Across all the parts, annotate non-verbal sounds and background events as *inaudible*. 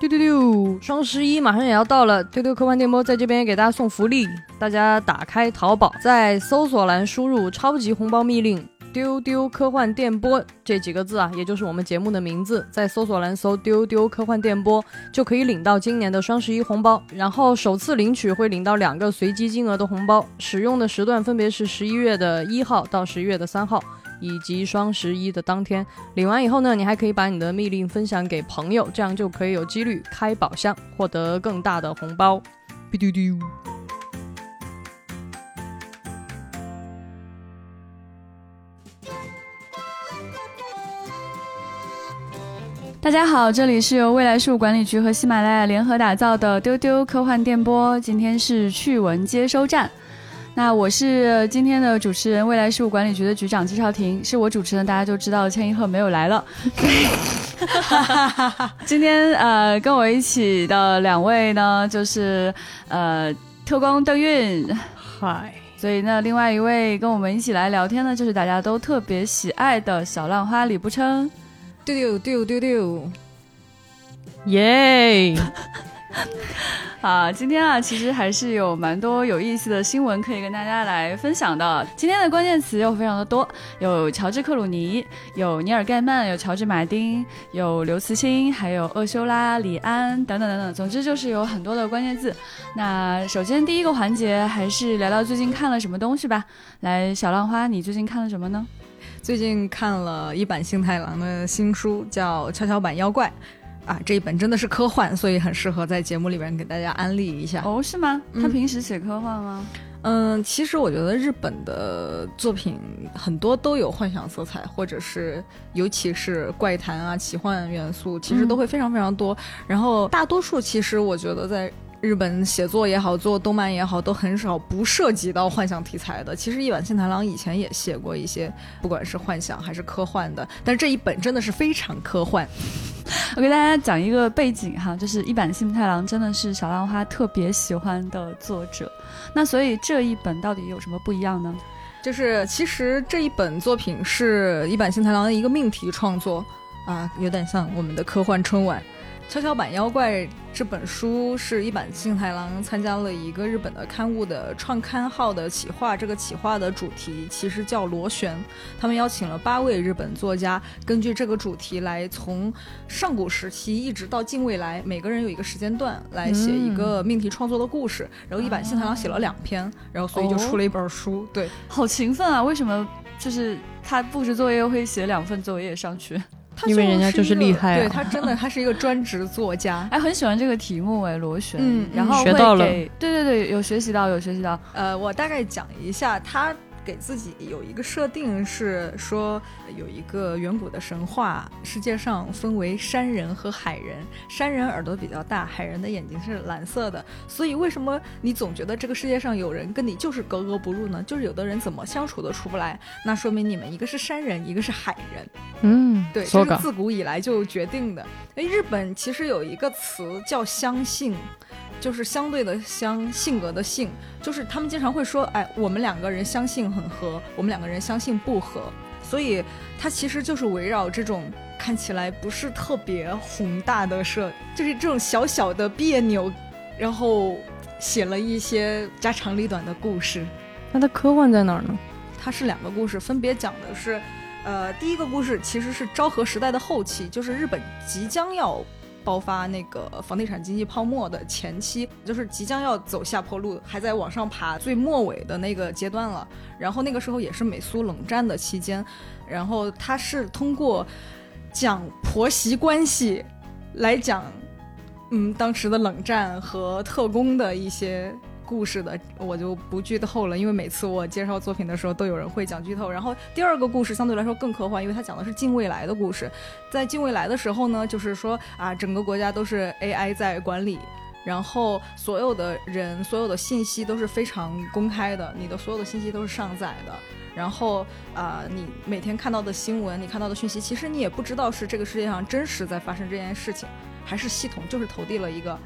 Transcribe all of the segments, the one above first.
丢丢丢！双十一马上也要到了，丢丢科幻电波在这边给大家送福利，大家打开淘宝，在搜索栏输入“超级红包密令”。丢丢科幻电波这几个字啊，也就是我们节目的名字，在搜索栏搜“丢丢科幻电波”就可以领到今年的双十一红包。然后首次领取会领到两个随机金额的红包，使用的时段分别是十一月的一号到十一月的三号，以及双十一的当天。领完以后呢，你还可以把你的密令分享给朋友，这样就可以有几率开宝箱，获得更大的红包。丢丢丢。大家好，这里是由未来事务管理局和喜马拉雅联合打造的丢丢科幻电波。今天是趣闻接收站，那我是今天的主持人，未来事务管理局的局长季少廷，是我主持人，大家就知道千一鹤没有来了。*laughs* 今天呃，跟我一起的两位呢，就是呃，特工邓韵，嗨，所以那，另外一位跟我们一起来聊天呢，就是大家都特别喜爱的小浪花李不琛。丢丢丢丢丢，耶！*laughs* 啊，今天啊，其实还是有蛮多有意思的新闻可以跟大家来分享的。今天的关键词又非常的多，有乔治克鲁尼，有尼尔盖曼，有乔治马丁，有刘慈欣，还有厄修拉李安等等等等。总之就是有很多的关键字。那首先第一个环节还是聊聊最近看了什么东西吧。来，小浪花，你最近看了什么呢？最近看了一版新太郎的新书，叫《跷跷板妖怪》，啊，这一本真的是科幻，所以很适合在节目里边给大家安利一下。哦，是吗？他平时写科幻吗？嗯，其实我觉得日本的作品很多都有幻想色彩，或者是尤其是怪谈啊、奇幻元素，其实都会非常非常多。然后大多数其实我觉得在。日本写作也好，做动漫也好，都很少不涉及到幻想题材的。其实一坂幸太郎以前也写过一些，不管是幻想还是科幻的，但是这一本真的是非常科幻。*laughs* 我给大家讲一个背景哈，就是一坂幸太郎真的是小浪花特别喜欢的作者。那所以这一本到底有什么不一样呢？就是其实这一本作品是一坂幸太郎的一个命题创作啊，有点像我们的科幻春晚。跷跷板妖怪这本书是一坂幸太郎参加了一个日本的刊物的创刊号的企划，这个企划的主题其实叫螺旋。他们邀请了八位日本作家，根据这个主题来从上古时期一直到近未来，每个人有一个时间段来写一个命题创作的故事。然后一坂幸太郎写了两篇，然后所以就出了一本书。对，好勤奋啊！为什么就是他布置作业会写两份作业上去？因为人家就是厉害，对他真的，他是一个专职作家，哎，很喜欢这个题目哎，螺旋，嗯，然后学到了，对对对，有学习到，有学习到，呃，我大概讲一下他。给自己有一个设定是说，有一个远古的神话，世界上分为山人和海人。山人耳朵比较大，海人的眼睛是蓝色的。所以为什么你总觉得这个世界上有人跟你就是格格不入呢？就是有的人怎么相处都出不来。那说明你们一个是山人，一个是海人。嗯，对，这是自古以来就决定的。哎，日本其实有一个词叫相信。就是相对的相性格的性，就是他们经常会说，哎，我们两个人相性很合，我们两个人相性不合，所以它其实就是围绕这种看起来不是特别宏大的设，就是这种小小的别扭，然后写了一些家长里短的故事。那它科幻在哪儿呢？它是两个故事，分别讲的是，呃，第一个故事其实是昭和时代的后期，就是日本即将要。爆发那个房地产经济泡沫的前期，就是即将要走下坡路，还在往上爬最末尾的那个阶段了。然后那个时候也是美苏冷战的期间，然后他是通过讲婆媳关系来讲，嗯，当时的冷战和特工的一些。故事的我就不剧透了，因为每次我介绍作品的时候都有人会讲剧透。然后第二个故事相对来说更科幻，因为它讲的是近未来的故事。在近未来的时候呢，就是说啊，整个国家都是 AI 在管理，然后所有的人、所有的信息都是非常公开的，你的所有的信息都是上载的。然后啊，你每天看到的新闻、你看到的讯息，其实你也不知道是这个世界上真实在发生这件事情，还是系统就是投递了一个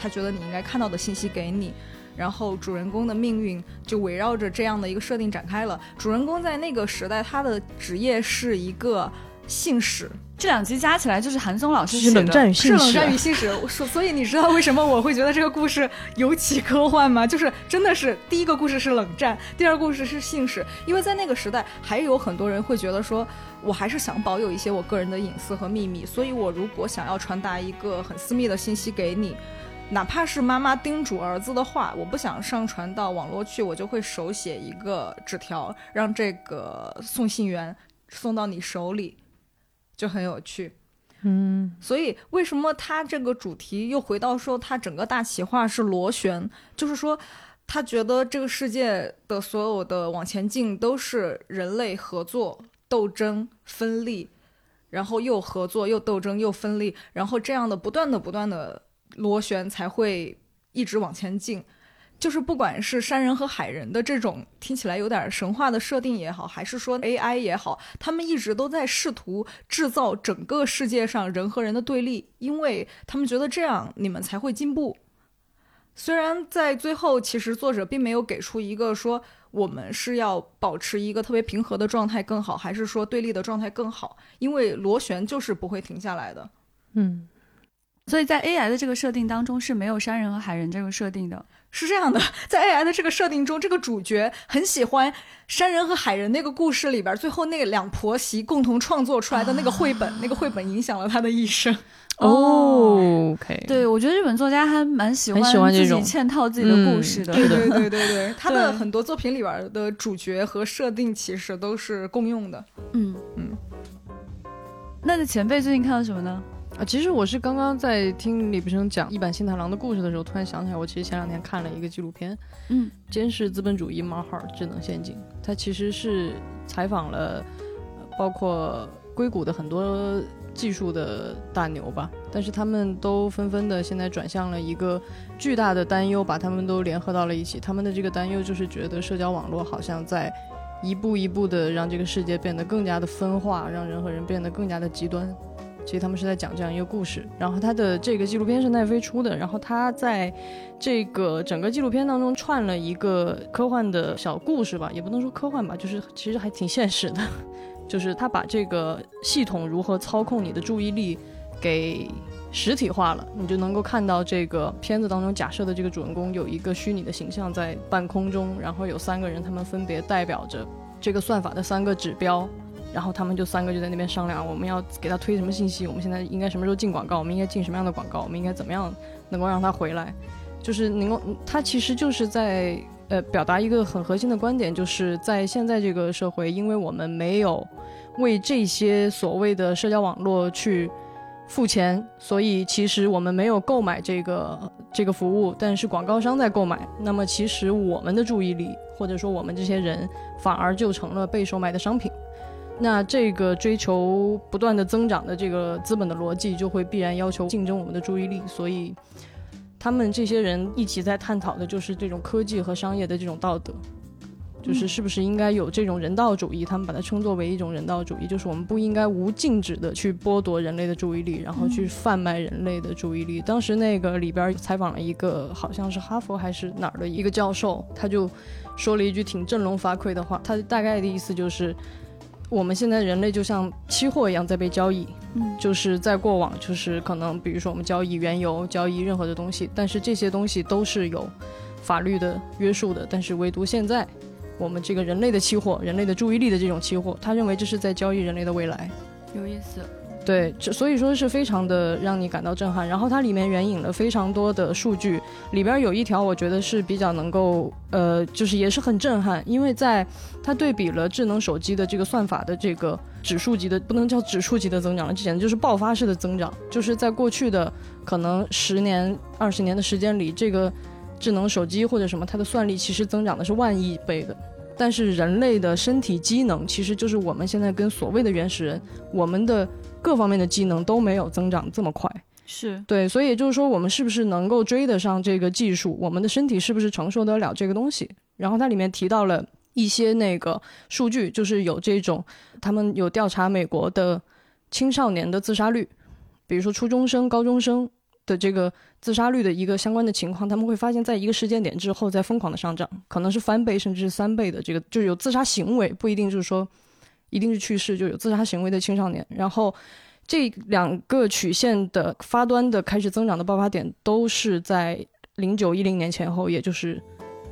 他觉得你应该看到的信息给你。然后主人公的命运就围绕着这样的一个设定展开了。主人公在那个时代，他的职业是一个信使，这两集加起来就是韩松老师是冷战与是冷战与信使，所所以你知道为什么我会觉得这个故事尤其科幻吗？*laughs* 就是真的是第一个故事是冷战，第二个故事是信使，因为在那个时代还有很多人会觉得说，我还是想保有一些我个人的隐私和秘密，所以我如果想要传达一个很私密的信息给你。哪怕是妈妈叮嘱儿子的话，我不想上传到网络去，我就会手写一个纸条，让这个送信员送到你手里，就很有趣。嗯，所以为什么他这个主题又回到说他整个大企划是螺旋，就是说他觉得这个世界的所有的往前进都是人类合作、斗争、分立，然后又合作又斗争又分立，然后这样的不断的不断的螺旋才会一直往前进。就是不管是山人和海人的这种听起来有点神话的设定也好，还是说 AI 也好，他们一直都在试图制造整个世界上人和人的对立，因为他们觉得这样你们才会进步。虽然在最后，其实作者并没有给出一个说我们是要保持一个特别平和的状态更好，还是说对立的状态更好，因为螺旋就是不会停下来的。嗯，所以在 AI 的这个设定当中是没有山人和海人这个设定的。是这样的，在 AI 的这个设定中，这个主角很喜欢山人和海人那个故事里边，最后那两婆媳共同创作出来的那个绘本，那个绘本影响了他的一生。哦，OK，对，我觉得日本作家还蛮喜欢喜欢这自己种嵌套自己的故事的。嗯是的对对对对，*laughs* 他的很多作品里边的主角和设定其实都是共用的。嗯嗯。那前辈最近看了什么呢？啊，其实我是刚刚在听李不生讲一版新太郎的故事的时候，突然想起来，我其实前两天看了一个纪录片，嗯《监视资本主义冒号智能陷阱》，它其实是采访了呃包括硅谷的很多技术的大牛吧，但是他们都纷纷的现在转向了一个巨大的担忧，把他们都联合到了一起。他们的这个担忧就是觉得社交网络好像在一步一步的让这个世界变得更加的分化，让人和人变得更加的极端。其实他们是在讲这样一个故事，然后他的这个纪录片是奈飞出的，然后他在这个整个纪录片当中串了一个科幻的小故事吧，也不能说科幻吧，就是其实还挺现实的，*laughs* 就是他把这个系统如何操控你的注意力给实体化了，你就能够看到这个片子当中假设的这个主人公有一个虚拟的形象在半空中，然后有三个人，他们分别代表着这个算法的三个指标。然后他们就三个就在那边商量，我们要给他推什么信息，我们现在应该什么时候进广告，我们应该进什么样的广告，我们应该怎么样能够让他回来，就是能够，他其实就是在呃表达一个很核心的观点，就是在现在这个社会，因为我们没有为这些所谓的社交网络去付钱，所以其实我们没有购买这个这个服务，但是广告商在购买，那么其实我们的注意力或者说我们这些人反而就成了被售卖的商品。那这个追求不断的增长的这个资本的逻辑，就会必然要求竞争我们的注意力，所以他们这些人一起在探讨的就是这种科技和商业的这种道德，就是是不是应该有这种人道主义？他们把它称作为一种人道主义，就是我们不应该无禁止的去剥夺人类的注意力，然后去贩卖人类的注意力。当时那个里边采访了一个好像是哈佛还是哪儿的一个教授，他就说了一句挺振聋发聩的话，他大概的意思就是。我们现在人类就像期货一样在被交易，嗯就是在过往，就是可能比如说我们交易原油、交易任何的东西，但是这些东西都是有法律的约束的，但是唯独现在我们这个人类的期货、人类的注意力的这种期货，他认为这是在交易人类的未来。有意思。对，所以说是非常的让你感到震撼。然后它里面援引了非常多的数据，里边有一条我觉得是比较能够，呃，就是也是很震撼，因为在它对比了智能手机的这个算法的这个指数级的，不能叫指数级的增长了，这简直就是爆发式的增长。就是在过去的可能十年、二十年的时间里，这个智能手机或者什么，它的算力其实增长的是万亿倍的。但是人类的身体机能，其实就是我们现在跟所谓的原始人，我们的各方面的技能都没有增长这么快。是对，所以也就是说，我们是不是能够追得上这个技术？我们的身体是不是承受得了这个东西？然后它里面提到了一些那个数据，就是有这种，他们有调查美国的青少年的自杀率，比如说初中生、高中生的这个自杀率的一个相关的情况，他们会发现，在一个时间点之后，在疯狂的上涨，可能是翻倍甚至是三倍的这个，就是有自杀行为，不一定就是说一定是去世，就有自杀行为的青少年，然后。这两个曲线的发端的开始增长的爆发点，都是在零九一零年前后，也就是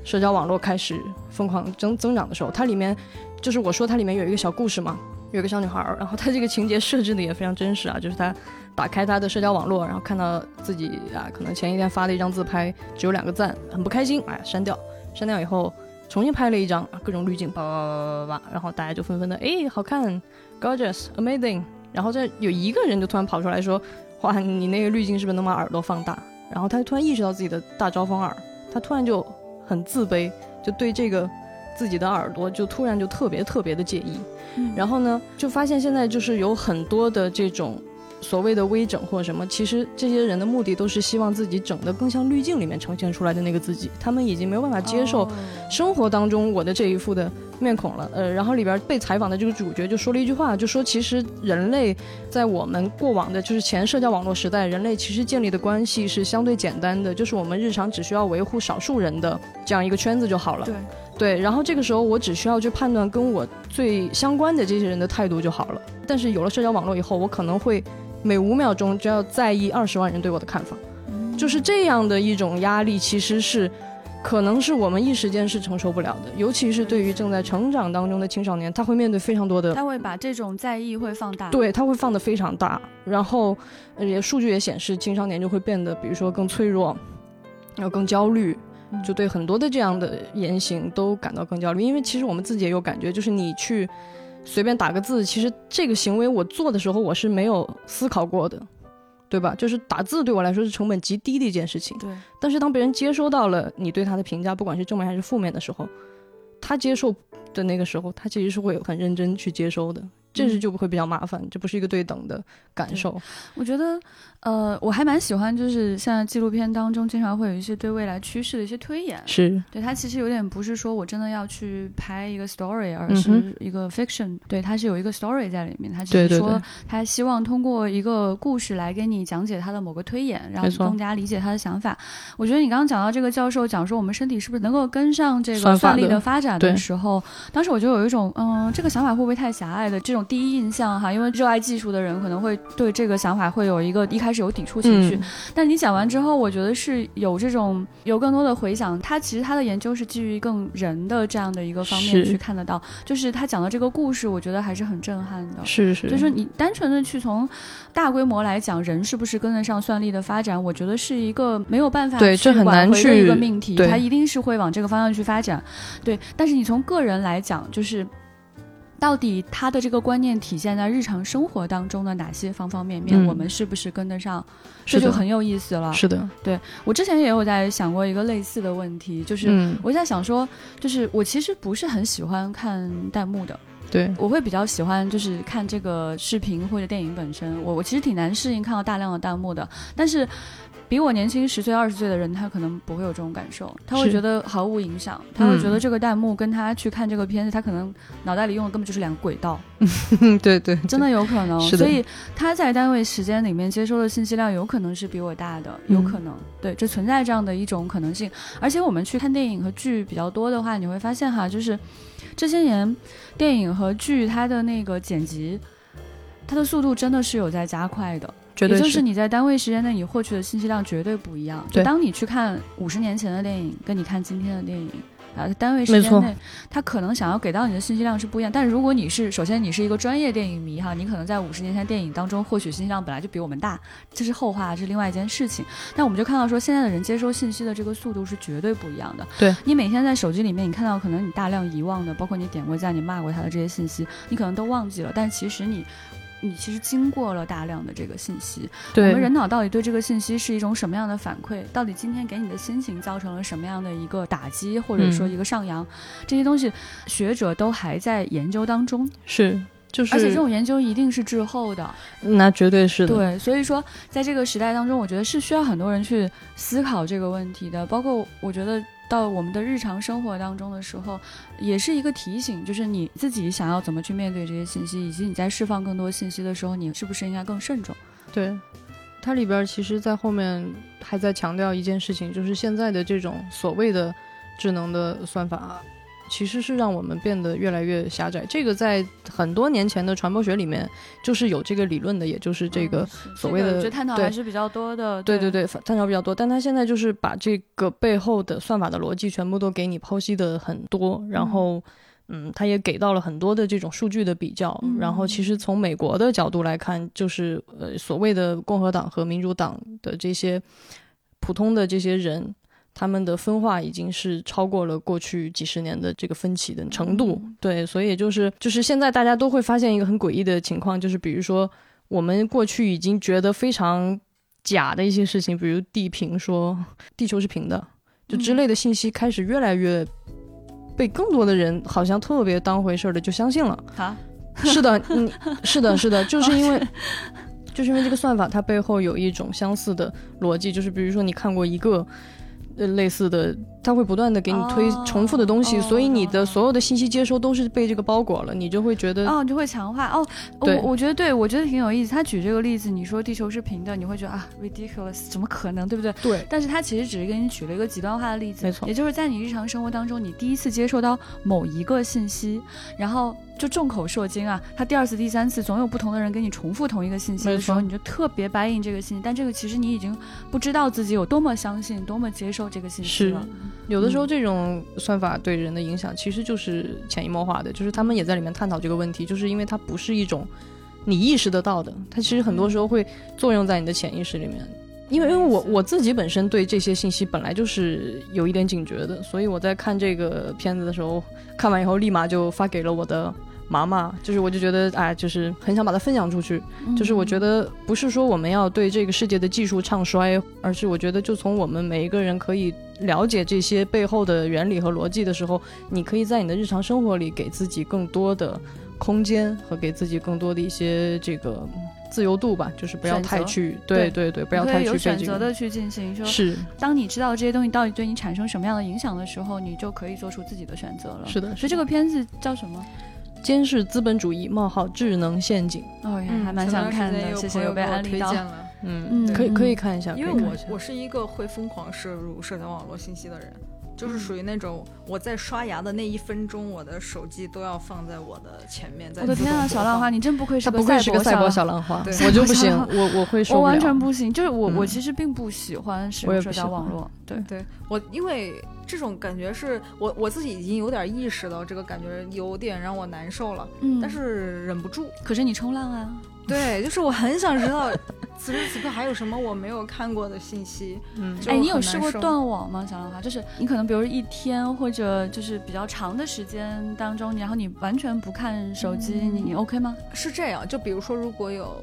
社交网络开始疯狂增增长的时候。它里面就是我说它里面有一个小故事嘛，有一个小女孩，然后她这个情节设置的也非常真实啊，就是她打开她的社交网络，然后看到自己啊，可能前一天发的一张自拍只有两个赞，很不开心，哎，删掉，删掉以后重新拍了一张，各种滤镜，叭叭叭叭叭，然后大家就纷纷的，哎，好看，gorgeous，amazing。然后这有一个人就突然跑出来说：“哇，你那个滤镜是不是能把耳朵放大？”然后他突然意识到自己的大招风耳，他突然就很自卑，就对这个自己的耳朵就突然就特别特别的介意。然后呢，就发现现在就是有很多的这种。所谓的微整或者什么，其实这些人的目的都是希望自己整的更像滤镜里面呈现出来的那个自己。他们已经没有办法接受生活当中我的这一副的面孔了。呃，然后里边被采访的这个主角就说了一句话，就说其实人类在我们过往的就是前社交网络时代，人类其实建立的关系是相对简单的，就是我们日常只需要维护少数人的这样一个圈子就好了。对对，然后这个时候我只需要去判断跟我最相关的这些人的态度就好了。但是有了社交网络以后，我可能会。每五秒钟就要在意二十万人对我的看法，就是这样的一种压力，其实是可能是我们一时间是承受不了的。尤其是对于正在成长当中的青少年，他会面对非常多的，他会把这种在意会放大，对他会放得非常大。然后，也数据也显示，青少年就会变得，比如说更脆弱，然后更焦虑，就对很多的这样的言行都感到更焦虑。因为其实我们自己也有感觉，就是你去。随便打个字，其实这个行为我做的时候我是没有思考过的，对吧？就是打字对我来说是成本极低的一件事情。对。但是当别人接收到了你对他的评价，不管是正面还是负面的时候，他接受的那个时候，他其实是会很认真去接收的。这是就不会比较麻烦，这不是一个对等的感受。我觉得，呃，我还蛮喜欢，就是像纪录片当中经常会有一些对未来趋势的一些推演。是，对它其实有点不是说我真的要去拍一个 story，而是一个 fiction。对，它是有一个 story 在里面。它只是说，他希望通过一个故事来给你讲解他的某个推演，让你更加理解他的想法。我觉得你刚刚讲到这个教授讲说我们身体是不是能够跟上这个算力的发展的时候，当时我就有一种，嗯，这个想法会不会太狭隘的这种。第一印象哈，因为热爱技术的人可能会对这个想法会有一个一开始有抵触情绪，但你讲完之后，我觉得是有这种有更多的回想。他其实他的研究是基于更人的这样的一个方面去看得到，就是他讲的这个故事，我觉得还是很震撼的。是是，就是你单纯的去从大规模来讲，人是不是跟得上算力的发展，我觉得是一个没有办法对这很难去的一个命题，它一定是会往这个方向去发展。对，但是你从个人来讲，就是。到底他的这个观念体现在日常生活当中的哪些方方面面？我们是不是跟得上？这就很有意思了。是的，对我之前也有在想过一个类似的问题，就是我在想说，就是我其实不是很喜欢看弹幕的。对，我会比较喜欢就是看这个视频或者电影本身。我我其实挺难适应看到大量的弹幕的，但是。比我年轻十岁、二十岁的人，他可能不会有这种感受，他会觉得毫无影响，他会觉得这个弹幕跟他去看这个片子，他可能脑袋里用的根本就是两个轨道。*laughs* 对对，真的有可能。所以他在单位时间里面接收的信息量有可能是比我大的，有可能。对，这存在这样的一种可能性。而且我们去看电影和剧比较多的话，你会发现哈，就是这些年电影和剧它的那个剪辑，它的速度真的是有在加快的。也就是你在单位时间内你获取的信息量绝对不一样。就当你去看五十年前的电影，跟你看今天的电影，啊，单位时间内，他可能想要给到你的信息量是不一样。但是如果你是首先你是一个专业电影迷哈，你可能在五十年前电影当中获取信息量本来就比我们大，这是后话，这是另外一件事情。但我们就看到说，现在的人接收信息的这个速度是绝对不一样的。对你每天在手机里面，你看到可能你大量遗忘的，包括你点过赞、你骂过他的这些信息，你可能都忘记了。但其实你。你其实经过了大量的这个信息，我们人脑到底对这个信息是一种什么样的反馈？到底今天给你的心情造成了什么样的一个打击，或者说一个上扬？这些东西学者都还在研究当中。是，就是，而且这种研究一定是滞后的。那绝对是的。对，所以说在这个时代当中，我觉得是需要很多人去思考这个问题的。包括我觉得。到我们的日常生活当中的时候，也是一个提醒，就是你自己想要怎么去面对这些信息，以及你在释放更多信息的时候，你是不是应该更慎重？对，它里边其实，在后面还在强调一件事情，就是现在的这种所谓的智能的算法，其实是让我们变得越来越狭窄。这个在很多年前的传播学里面就是有这个理论的，也就是这个所谓的，我觉得探讨还是比较多的。对对对，探讨比较多。但他现在就是把这个背后的算法的逻辑全部都给你剖析的很多，然后。嗯，他也给到了很多的这种数据的比较，然后其实从美国的角度来看，就是呃所谓的共和党和民主党的这些普通的这些人，他们的分化已经是超过了过去几十年的这个分歧的程度。对，所以就是就是现在大家都会发现一个很诡异的情况，就是比如说我们过去已经觉得非常假的一些事情，比如地平说地球是平的，就之类的信息开始越来越。被更多的人好像特别当回事儿的就相信了啊！是的，嗯，*laughs* 是的，是的，*laughs* 就是因为，就是因为这个算法它背后有一种相似的逻辑，就是比如说你看过一个。呃，类似的，他会不断的给你推重复的东西，所以你的所有的信息接收都是被这个包裹了，你就会觉得，哦，就会强化。哦，我我觉得对，我觉得挺有意思。他举这个例子，你说地球是平的，你会觉得啊，ridiculous，怎么可能，对不对？对。但是他其实只是给你举了一个极端化的例子，没错。也就是在你日常生活当中，你第一次接受到某一个信息，然后。就众口铄金啊！他第二次、第三次，总有不同的人给你重复同一个信息的时候，你就特别 buy in 这个信息。但这个其实你已经不知道自己有多么相信、多么接受这个信息了。有的时候，这种算法对人的影响其实就是潜移默化的，就是他们也在里面探讨这个问题，就是因为它不是一种你意识得到的，它其实很多时候会作用在你的潜意识里面。因为，因为我我自己本身对这些信息本来就是有一点警觉的，所以我在看这个片子的时候，看完以后立马就发给了我的妈妈，就是我就觉得，哎，就是很想把它分享出去。就是我觉得不是说我们要对这个世界的技术唱衰，而是我觉得就从我们每一个人可以了解这些背后的原理和逻辑的时候，你可以在你的日常生活里给自己更多的空间和给自己更多的一些这个。自由度吧，就是不要太去，对对对，不要太去有选择的去进行。说是，当你知道这些东西到底对你产生什么样的影响的时候，你就可以做出自己的选择了。是的，所以这个片子叫什么？监视资本主义：冒号智能陷阱。哦，还蛮想看的，谢谢有被安利到。嗯，可以可以看一下，因为我我是一个会疯狂摄入社交网络信息的人。就是属于那种我在刷牙的那一分钟，我的手机都要放在我的前面。我的天啊，小浪花，你真不愧是个赛博小浪花，我就不行，我我会我完全不行。就是我我其实并不喜欢使用社交网络。对对，我因为这种感觉是我我自己已经有点意识到这个感觉有点让我难受了，嗯，但是忍不住。可是你冲浪啊。对，*laughs* 就是我很想知道此时此刻还有什么我没有看过的信息。嗯，哎，你有试过断网吗，小浪花？就是你可能比如一天或者就是比较长的时间当中，然后你完全不看手机，你你 OK 吗？是这样，就比如说如果有。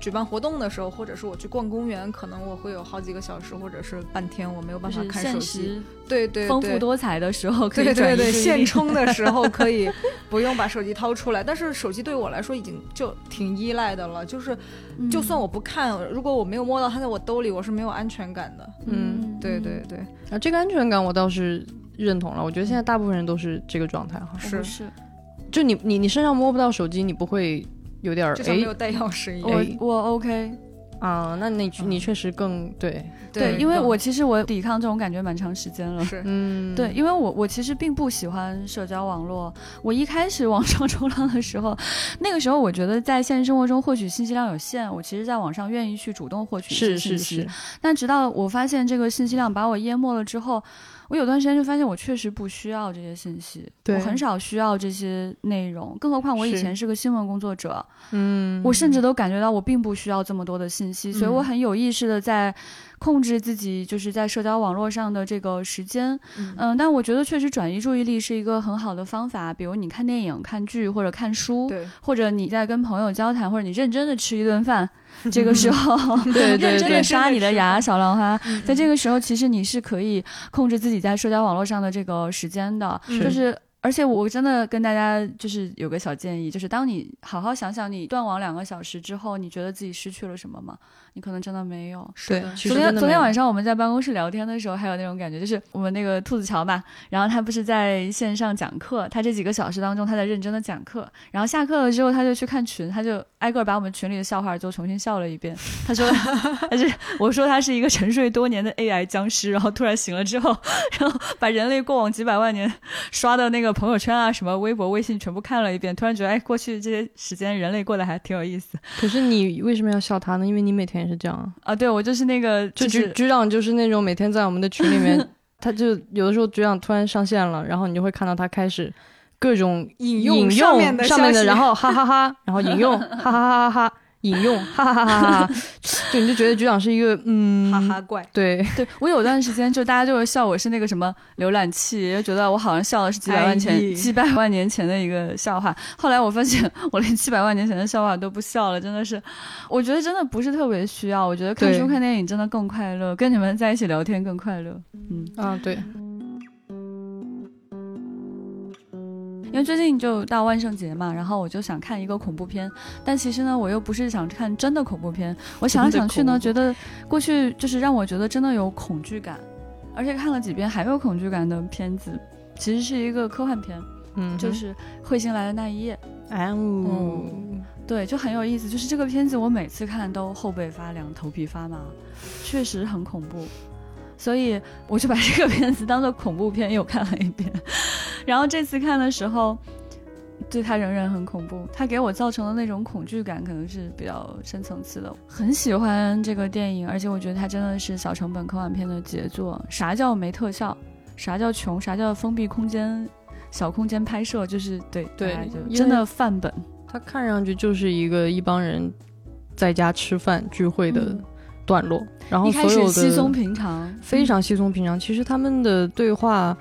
举办活动的时候，或者是我去逛公园，可能我会有好几个小时，或者是半天，我没有办法看手机。对对，丰富多彩的时候可以对对对，现充的时候可以不用把手机掏出来。但是手机对我来说已经就挺依赖的了，就是就算我不看，如果我没有摸到它在我兜里，我是没有安全感的。嗯，对对对。啊，这个安全感我倒是认同了。我觉得现在大部分人都是这个状态哈。是是，就你你你身上摸不到手机，你不会。有点儿，就像没有带钥匙一样。我我 OK，啊，那你你确实更对对，因为我其实我抵抗这种感觉蛮长时间了。是，嗯，对，因为我我其实并不喜欢社交网络。我一开始网上冲浪的时候，那个时候我觉得在现实生活中获取信息量有限，我其实在网上愿意去主动获取信息。是是是。但直到我发现这个信息量把我淹没了之后。我有段时间就发现，我确实不需要这些信息，我很少需要这些内容，更何况我以前是个新闻工作者，嗯，我甚至都感觉到我并不需要这么多的信息，所以我很有意识的在。控制自己就是在社交网络上的这个时间，嗯，但我觉得确实转移注意力是一个很好的方法。比如你看电影、看剧或者看书，对，或者你在跟朋友交谈，或者你认真的吃一顿饭，*laughs* 这个时候，*laughs* 对，认真的刷你的牙，小浪花，在这个时候，其实你是可以控制自己在社交网络上的这个时间的，就是。而且我真的跟大家就是有个小建议，就是当你好好想想，你断网两个小时之后，你觉得自己失去了什么吗？你可能真的没有。对，其实昨天昨天晚上我们在办公室聊天的时候，还有那种感觉，就是我们那个兔子桥吧，然后他不是在线上讲课，他这几个小时当中他在认真的讲课，然后下课了之后他就去看群，他就挨个把我们群里的笑话就重新笑了一遍。他说 *laughs* 他是我说他是一个沉睡多年的 AI 僵尸，然后突然醒了之后，然后把人类过往几百万年刷的那个朋友圈啊、什么微博、微信全部看了一遍，突然觉得哎，过去这些时间人类过得还挺有意思可是你为什么要笑他呢？因为你每天也是这样啊。啊。对我就是那个就局就是局长就是那种每天在我们的群里面，*laughs* 他就有的时候局长突然上线了，然后你就会看到他开始各种引引用上面的上面的，然后哈哈哈然后引用哈哈哈哈哈，引用哈 *laughs* 哈哈哈哈哈，就你就觉得局长是一个嗯，哈哈怪。对，对我有段时间就大家就会笑我是那个什么浏览器，就觉得我好像笑的是几百万前、哎几百万年前的一个笑话。后来我发现我连七百万年前的笑话都不笑了，真的是，我觉得真的不是特别需要。我觉得看书看电影真的更快乐，跟你们在一起聊天更快乐。嗯，啊对，因为最近就到万圣节嘛，然后我就想看一个恐怖片，但其实呢，我又不是想看真的恐怖片，我想来想去呢，觉得过去就是让我觉得真的有恐惧感，而且看了几遍还有恐惧感的片子，其实是一个科幻片，嗯，就是《彗星来的那一夜》。哎呜，对，就很有意思。就是这个片子，我每次看都后背发凉、头皮发麻，确实很恐怖。所以我就把这个片子当做恐怖片又看了一遍。然后这次看的时候，对它仍然很恐怖。它给我造成的那种恐惧感，可能是比较深层次的。很喜欢这个电影，而且我觉得它真的是小成本科幻片的杰作。啥叫没特效？啥叫穷？啥叫封闭空间？小空间拍摄就是对对就真的范本。它看上去就是一个一帮人在家吃饭聚会的嗯段落，然后一开始所有的稀松平常，非常稀松平常。其实他们的对话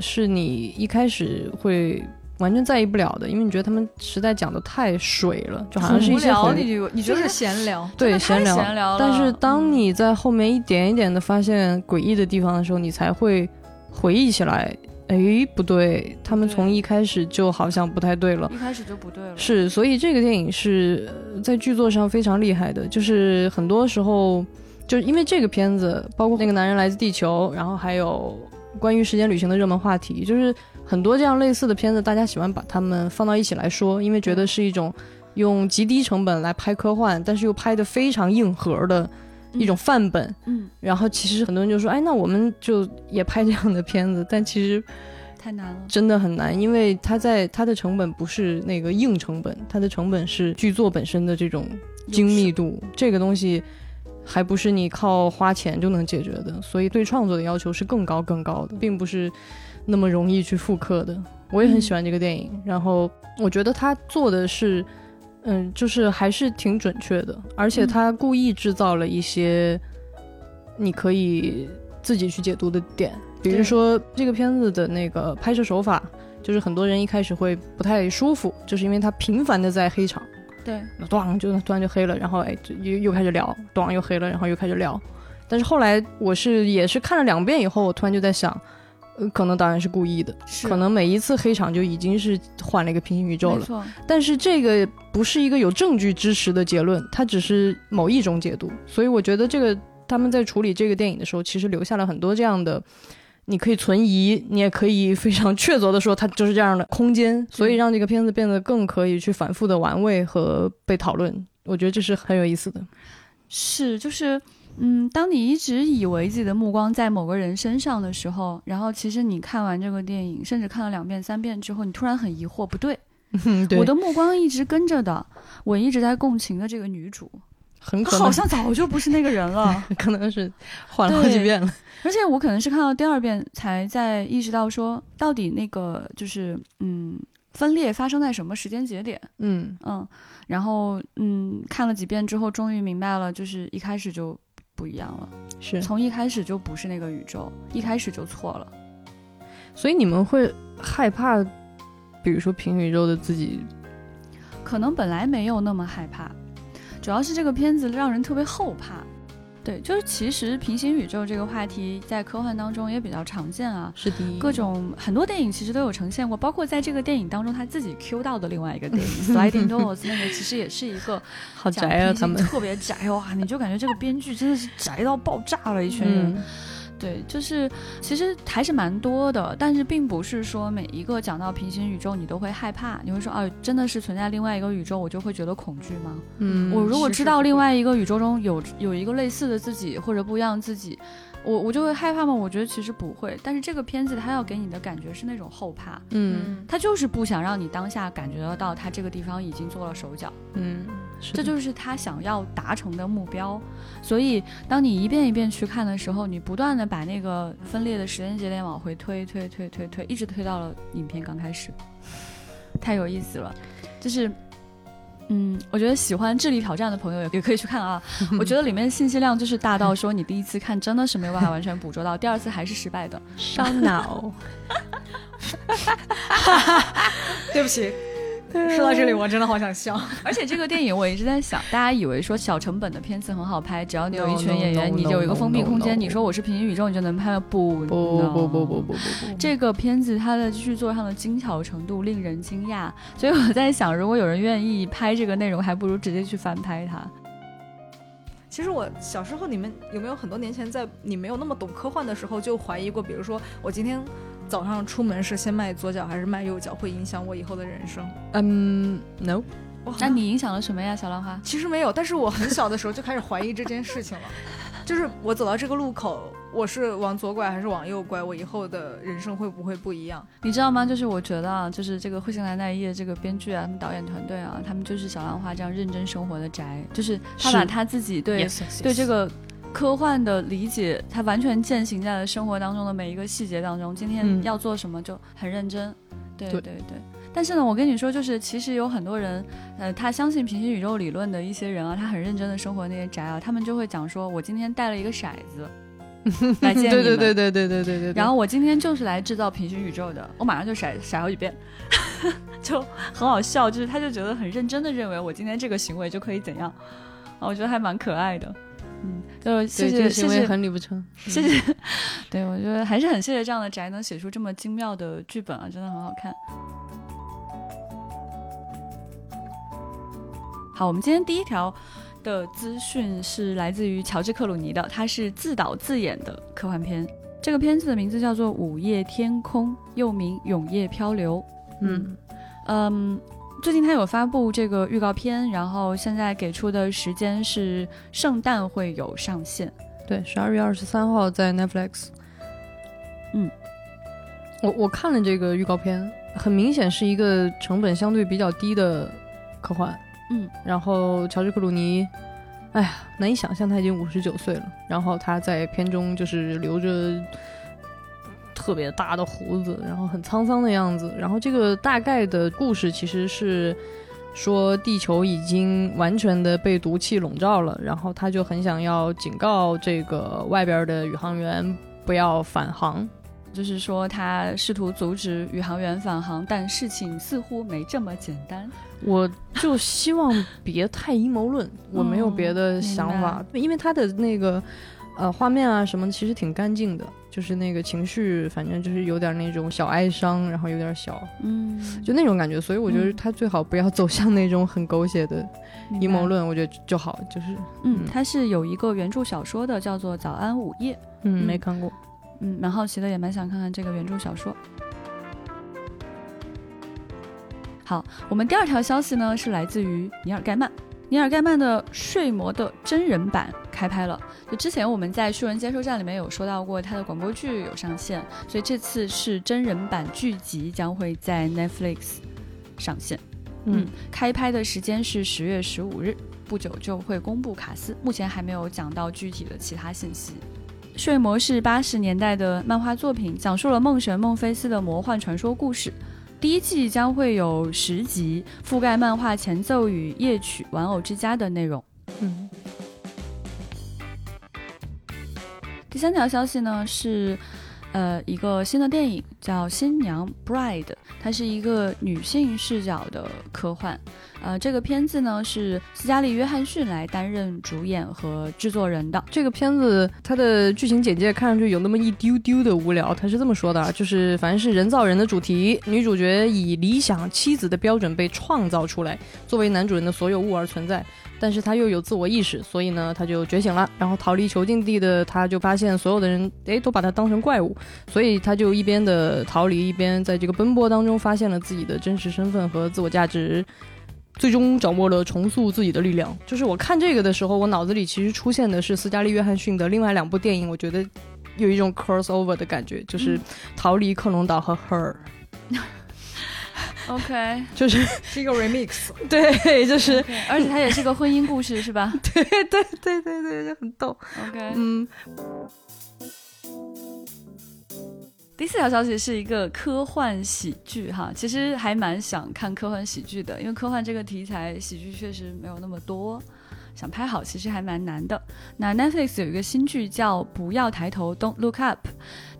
是你一开始会完全在意不了的，因为你觉得他们实在讲的太水了，就好像是一些很你你觉得就是闲聊，*laughs* 对闲聊。闲聊但是当嗯你在后面一点一点的发现诡异的地方的时候，你才会回忆起来，哎，不对，他们从一开始就好像不太对了。一开始就不对了，是，所以这个电影是呃在剧作上非常厉害的，就是很多时候，就是因为这个片子，包括那个男人来自地球，然后还有关于时间旅行的热门话题，就是很多这样类似的片子，大家喜欢把它们放到一起来说，因为觉得是一种用极低成本来拍科幻，但是又拍的非常硬核的一种范本。嗯，然后其实很多人就说，哎，那我们就也拍这样的片子，但其实太难了。真的很难，因为它在它的成本不是那个硬成本，它的成本是剧作本身的这种精密度，这个东西还不是你靠花钱就能解决的，所以对创作的要求是更高更高的，并不是那么容易去复刻的。我也很喜欢这个电影，然后我觉得他做的是，嗯，就是还是挺准确的，而且他故意制造了一些你可以自己去解读的点，比如说这个片子的那个拍摄手法，就是很多人一开始会不太舒服，就是因为他频繁的在黑场。对，那咣就突然就黑了，然后哎就又又开始聊，咣又黑了，然后又开始聊。但是后来我是也是看了两遍以后，我突然就在想，呃，可能导演是故意的，可能每一次黑场就已经是换了一个平行宇宙了。但是这个不是一个有证据支持的结论，它只是某一种解读。所以我觉得这个他们在处理这个电影的时候，其实留下了很多这样的。你可以存疑，你也可以非常确凿的说它就是这样的空间，所以让这个片子变得更可以去反复的玩味和被讨论。我觉得这是很有意思的。是就是。嗯，当你一直以为自己的目光在某个人身上的时候，然后其实你看完这个电影，甚至看了两遍、三遍之后，你突然很疑惑，不对，*laughs* 我的目光一直跟着的，我一直在共情的这个女主，很可能好像早就不是那个人了。*laughs* 可能是换了好几遍了。而且我可能是看到第二遍才在意识到说，到底那个就是嗯，分裂发生在什么时间节点？嗯，嗯，然后嗯，看了几遍之后，终于明白了，就是一开始就不一样了，是。从一开始就不是那个宇宙，一开始就错了。所以你们会害怕，比如说平行宇宙的自己，可能本来没有那么害怕，主要是这个片子让人特别后怕。对，就是其实平行宇宙这个话题在科幻当中也比较常见啊，是的，各种很多电影其实都有呈现过，包括在这个电影当中他自己 Q 到的另外一个电影 *laughs*《Sliding Doors》，那个其实也是一个 *laughs* 好宅啊，他们特别宅哇，你就感觉这个编剧真的是宅到爆炸了，一群人。对，就是其实还是蛮多的，但是并不是说每一个讲到平行宇宙你都会害怕，你会说啊，真的是存在另外一个宇宙，我就会觉得恐惧吗？嗯，我如果知道另外一个宇宙中有有一个类似的自己或者不一样的自己。我我就会害怕吗？我觉得其实不会，但是这个片子它要给你的感觉是那种后怕，嗯，它就是不想让你当下感觉得到它这个地方已经做了手脚，嗯，这就是他想要达成的目标。所以当你一遍一遍去看的时候，你不断的把那个分裂的时间节点往回推推推推推，一直推到了影片刚开始，太有意思了，就是。嗯，我觉得喜欢智力挑战的朋友也也可以去看啊。*laughs* 我觉得里面信息量就是大到说你第一次看真的是没有办法完全捕捉到，第二次还是失败的，烧脑。*laughs* 对不起。说到这里我真的好想笑。*laughs* 而且这个电影我一直在想大家以为说小成本的片子很好拍只要你有一群演员你就有一个封闭空间你说我是平行宇宙你就能拍不不不不不不不。这个片子它的剧作上的精巧程度令人惊讶所以我在想如果有人愿意拍这个内容还不如直接去翻拍它。其实我小时候你们有没有很多年前在你没有那么懂科幻的时候就怀疑过比如说我今天早上出门是先迈左脚还是迈右脚，会影响我以后的人生？嗯，no。那你影响了什么呀，小浪花？其实没有，但是我很小的时候就开始怀疑这件事情了。*laughs* 就是我走到这个路口，我是往左拐还是往右拐？我以后的人生会不会不一样？你知道吗？就是我觉得啊，就是这个《彗星来那一夜》这个编剧啊，他们导演团队啊，他们就是小浪花这样认真生活的宅，就是他把他自己对对这个。科幻的理解，它完全践行在了生活当中的每一个细节当中。今天要做什么就很认真，对对对。但是呢，我跟你说，就是其实有很多人，呃，他相信平行宇宙理论的一些人啊，他很认真的生活那些宅啊，他们就会讲说，我今天带了一个骰子 *laughs* 来见你们，对对对对对对对对。然后我今天就是来制造平行宇宙的，我马上就甩甩好几遍，*laughs* 就很好笑，就是他就觉得很认真的认为我今天这个行为就可以怎样，啊，我觉得还蛮可爱的。嗯，就谢谢谢谢，很理不成，*laughs* 谢谢。*laughs* 对，我觉得还是很谢谢这样的宅能写出这么精妙的剧本啊，真的很好看。好，我们今天第一条的资讯是来自于乔治克鲁尼的，他是自导自演的科幻片，这个片子的名字叫做《午夜天空》，又名《永夜漂流》。嗯嗯。最近他有发布这个预告片，然后现在给出的时间是圣诞会有上线，对，十二月二十三号在 Netflix。嗯，我我看了这个预告片，很明显是一个成本相对比较低的科幻。嗯，然后乔治克鲁尼，哎呀，难以想象他已经五十九岁了，然后他在片中就是留着。特别大的胡子，然后很沧桑的样子。然后这个大概的故事其实是说，地球已经完全的被毒气笼罩了。然后他就很想要警告这个外边的宇航员不要返航，就是说他试图阻止宇航员返航，但事情似乎没这么简单。我就希望别太阴谋论，*laughs* 我没有别的想法，因为他的那个呃画面啊什么其实挺干净的。就是那个情绪，反正就是有点那种小哀伤，然后有点小，嗯，就那种感觉。所以我觉得他最好不要走向那种很狗血的阴谋论，我觉得就好。就是，嗯，他是有一个原著小说的，叫做《早安午夜》，嗯，没看过，嗯，蛮好奇的，也蛮想看看这个原著小说。好，我们第二条消息呢是来自于尼尔盖曼。尼尔盖曼的《睡魔》的真人版开拍了。就之前我们在书人接收站里面有说到过，他的广播剧有上线，所以这次是真人版剧集将会在 Netflix 上线。嗯，开拍的时间是十月十五日，不久就会公布卡司，目前还没有讲到具体的其他信息。《睡魔》是八十年代的漫画作品，讲述了梦神孟菲斯的魔幻传说故事。第一季将会有十集，覆盖漫画前奏与夜曲、玩偶之家的内容。嗯。第三条消息呢是，呃一个新的电影，叫《新娘 Bride》，它是一个女性视角的科幻。呃，这个片子呢是斯嘉丽·约翰逊来担任主演和制作人的。这个片子它的剧情简介看上去有那么一丢丢的无聊，他是这么说的，就是凡是人造人的主题，女主角以理想妻子的标准被创造出来，作为男主人的所有物而存在，但是他又有自我意识，所以呢他就觉醒了，然后逃离囚禁地的他就发现所有的人诶都把他当成怪物，所以他就一边的逃离，一边在这个奔波当中发现了自己的真实身份和自我价值。最终掌握了重塑自己的力量。就是我看这个的时候，我脑子里其实出现的是斯嘉丽·约翰逊的另外两部电影，我觉得有一种 crossover 的感觉，就是《逃离克隆岛》和《Her》。*laughs* OK，就是是一个 remix。*laughs* 对，就是而且它也是个婚姻故事，是吧 *laughs* 对对对对对，就很逗。？OK，嗯，第四条消息是一个科幻喜剧哈，其实还蛮想看科幻喜剧的，因为科幻这个题材喜剧确实没有那么多，想拍好其实还蛮难的。那 Netflix 有一个新剧叫《不要抬头 Don't Look Up》，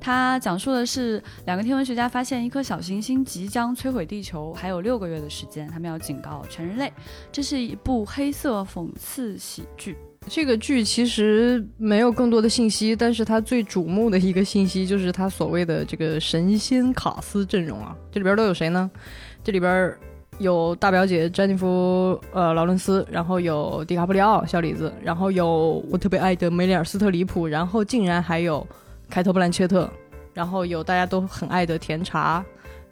它讲述的是两个天文学家发现一颗小行星即将摧毁地球，还有六个月的时间，他们要警告全人类。这是一部黑色讽刺喜剧。这个剧其实没有更多的信息，但是它最瞩目的一个信息就是它所谓的这个神仙卡斯阵容啊，这里边都有谁呢？这里边有大表姐詹妮弗呃劳伦斯，然后有迪卡普里奥小李子，然后有我特别爱的梅里尔斯特里普，然后竟然还有凯特布兰切特，然后有大家都很爱的甜茶。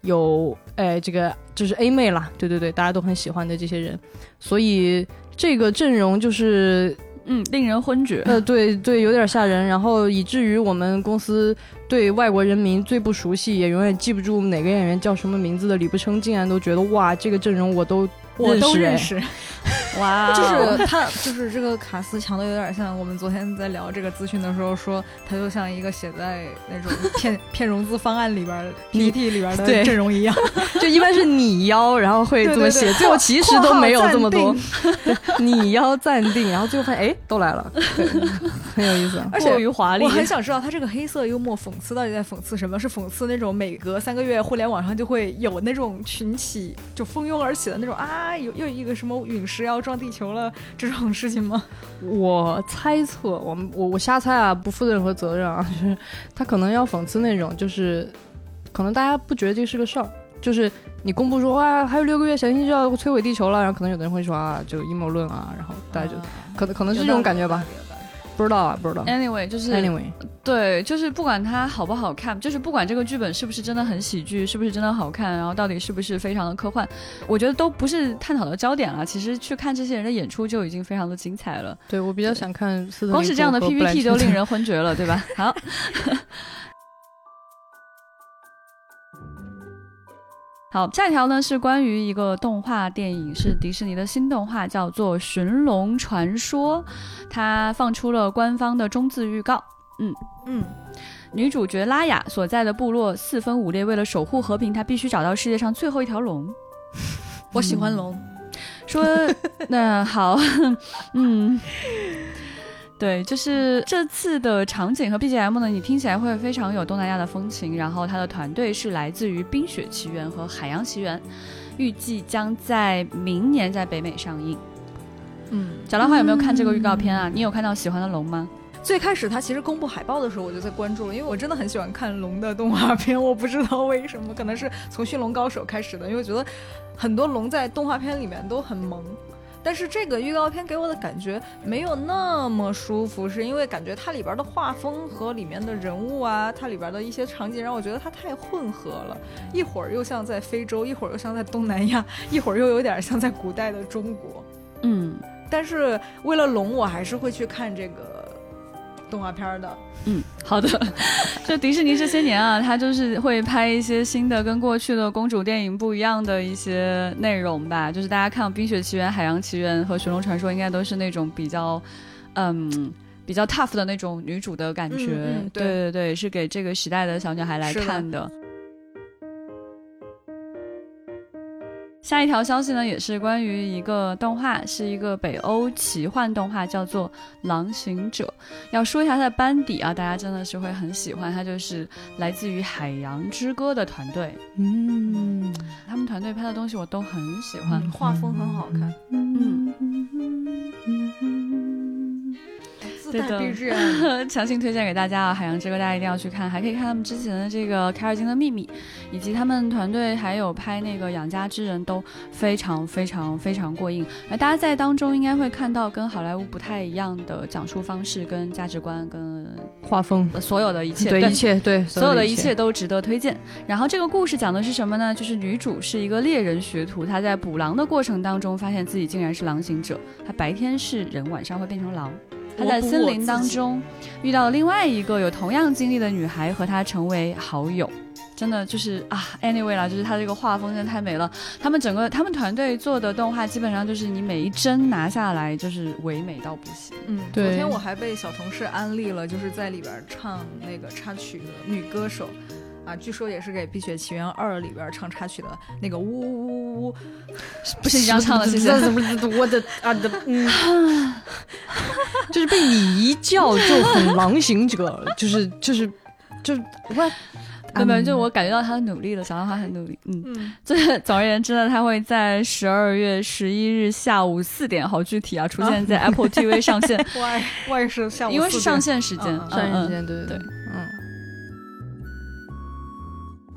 有，哎，这个就是 A 妹啦，对对对，大家都很喜欢的这些人，所以这个阵容就是嗯，令人昏厥。呃，对对，有点吓人，然后以至于我们公司对外国人民最不熟悉，也永远记不住哪个演员叫什么名字的李不称，竟然都觉得哇，这个阵容我都我都认认识，哇哦，就是他，就是这个卡斯强的有点像我们昨天在聊这个资讯的时候说，他就像一个写在那种骗 *laughs* 骗融资方案里边儿 PPT 里边的对阵容一样。*laughs* 就一般是你邀，然后会这么写，最后其实都没有这么多括，*laughs* 你邀暂定，然后最后发现哎都来了，对，很有意思。而且过于华丽我很想知道他这个黑色幽默讽刺到底在讽刺什么？是讽刺那种每隔三个月互联网上就会有那种群起就蜂拥而起的那种啊，有又一个什么陨石要撞地球了这种事情吗？我猜测，我们我我瞎猜啊，不负任何责任啊，*laughs* 就是他可能要讽刺那种，就是可能大家不觉得这是个事儿，就是你公布说哇还有六个月小行星就要摧毁地球了，然后可能有的人会说啊就阴谋论啊，然后大家就、可能可能是这种感觉吧，不知道啊不知道。Anyway，就是 Anyway，对，就是不管它好不好看，就是不管这个剧本是不是真的很喜剧，是不是真的好看，然后到底是不是非常的科幻，我觉得都不是探讨的焦点了。其实去看这些人的演出就已经非常的精彩了，对我比较想看光是这样的 PPT 切特都令人昏厥了，对吧？好。*laughs* 好，下一条呢是关于一个动画电影，是迪士尼的新动画，叫做《寻龙传说》，它放出了官方的中字预告。嗯嗯，女主角拉雅所在的部落四分五裂，为了守护和平，她必须找到世界上最后一条龙。我喜欢龙。说 *laughs* 那好，*laughs* 嗯，对，就是这次的场景和 BGM 呢，你听起来会非常有东南亚的风情。然后它的团队是来自于《冰雪奇缘》和《海洋奇缘》，预计将在明年在北美上映。嗯，小浪花有没有看这个预告片啊？你有看到喜欢的龙吗？最开始他其实公布海报的时候，我就在关注了，因为我真的很喜欢看龙的动画片，我不知道为什么，可能是从《驯龙高手》开始的，因为我觉得很多龙在动画片里面都很萌。但是这个预告片给我的感觉没有那么舒服，是因为感觉它里边的画风和里面的人物啊，它里边的一些场景让我觉得它太混合了，一会儿又像在非洲，一会儿又像在东南亚，*laughs* 一会儿又有点像在古代的中国。嗯但是为了龙，我还是会去看这个动画片的。嗯，好的。*laughs* 就迪士尼这些年啊，它就是会拍一些新的、跟过去的公主电影不一样的一些内容吧。就是大家看《冰雪奇缘》《海洋奇缘》和《寻龙传说》，应该都是那种比较，嗯。比较 tough 的那种女主的感觉，嗯嗯对对对对，是给这个时代的小女孩来看的。下一条消息呢，也是关于一个动画，是一个北欧奇幻动画，叫做《狼行者》。要说一下它的班底啊，大家真的是会很喜欢，它就是来自于《海洋之歌》的团队。嗯，他们团队拍的东西我都很喜欢。画风很好看，嗯，自带对的 BGM，*laughs* 强行推荐给大家啊！《海洋之歌》大家一定要去看，还可以看他们之前的这个《凯尔金的秘密》，以及他们团队还有拍那个《养家之人》都非常非常非常过硬。而大家在当中应该会看到跟好莱坞不太一样的讲述方式、跟价值观、跟画风，所有的一切，对一切对所有的一切都值得推荐。然后这个故事讲的是什么呢？就是女主是一个猎人学徒，她在捕狼的过程当中，发现自己竟然是狼行者。她白天是人，晚上会变成狼。她在森林当中遇到了另外一个有同样经历的女孩，和她成为好友。真的就是啊，anyway 啦，就是他这个画风真的太美了。他们整个他们团队做的动画，基本上就是你每一帧拿下来就是唯美到不行。嗯，对昨天我还被小同事安利了，就是在里边唱那个插曲的女歌手。啊，据说也是给《碧血奇缘二》里边唱插曲的那个呜呜呜呜，不是你这样唱的，谢谢。我的啊的，嗯，就是被你一叫就很狼行者，就是就是就是我。根本就我感觉到他努力了，想到他很努力，嗯，嗯，这总而言之呢，他会在十二月十一日下午四点，好具体啊，出现在 Apple TV 上线，外外是下午因为是上线时间，上线时间，对对对，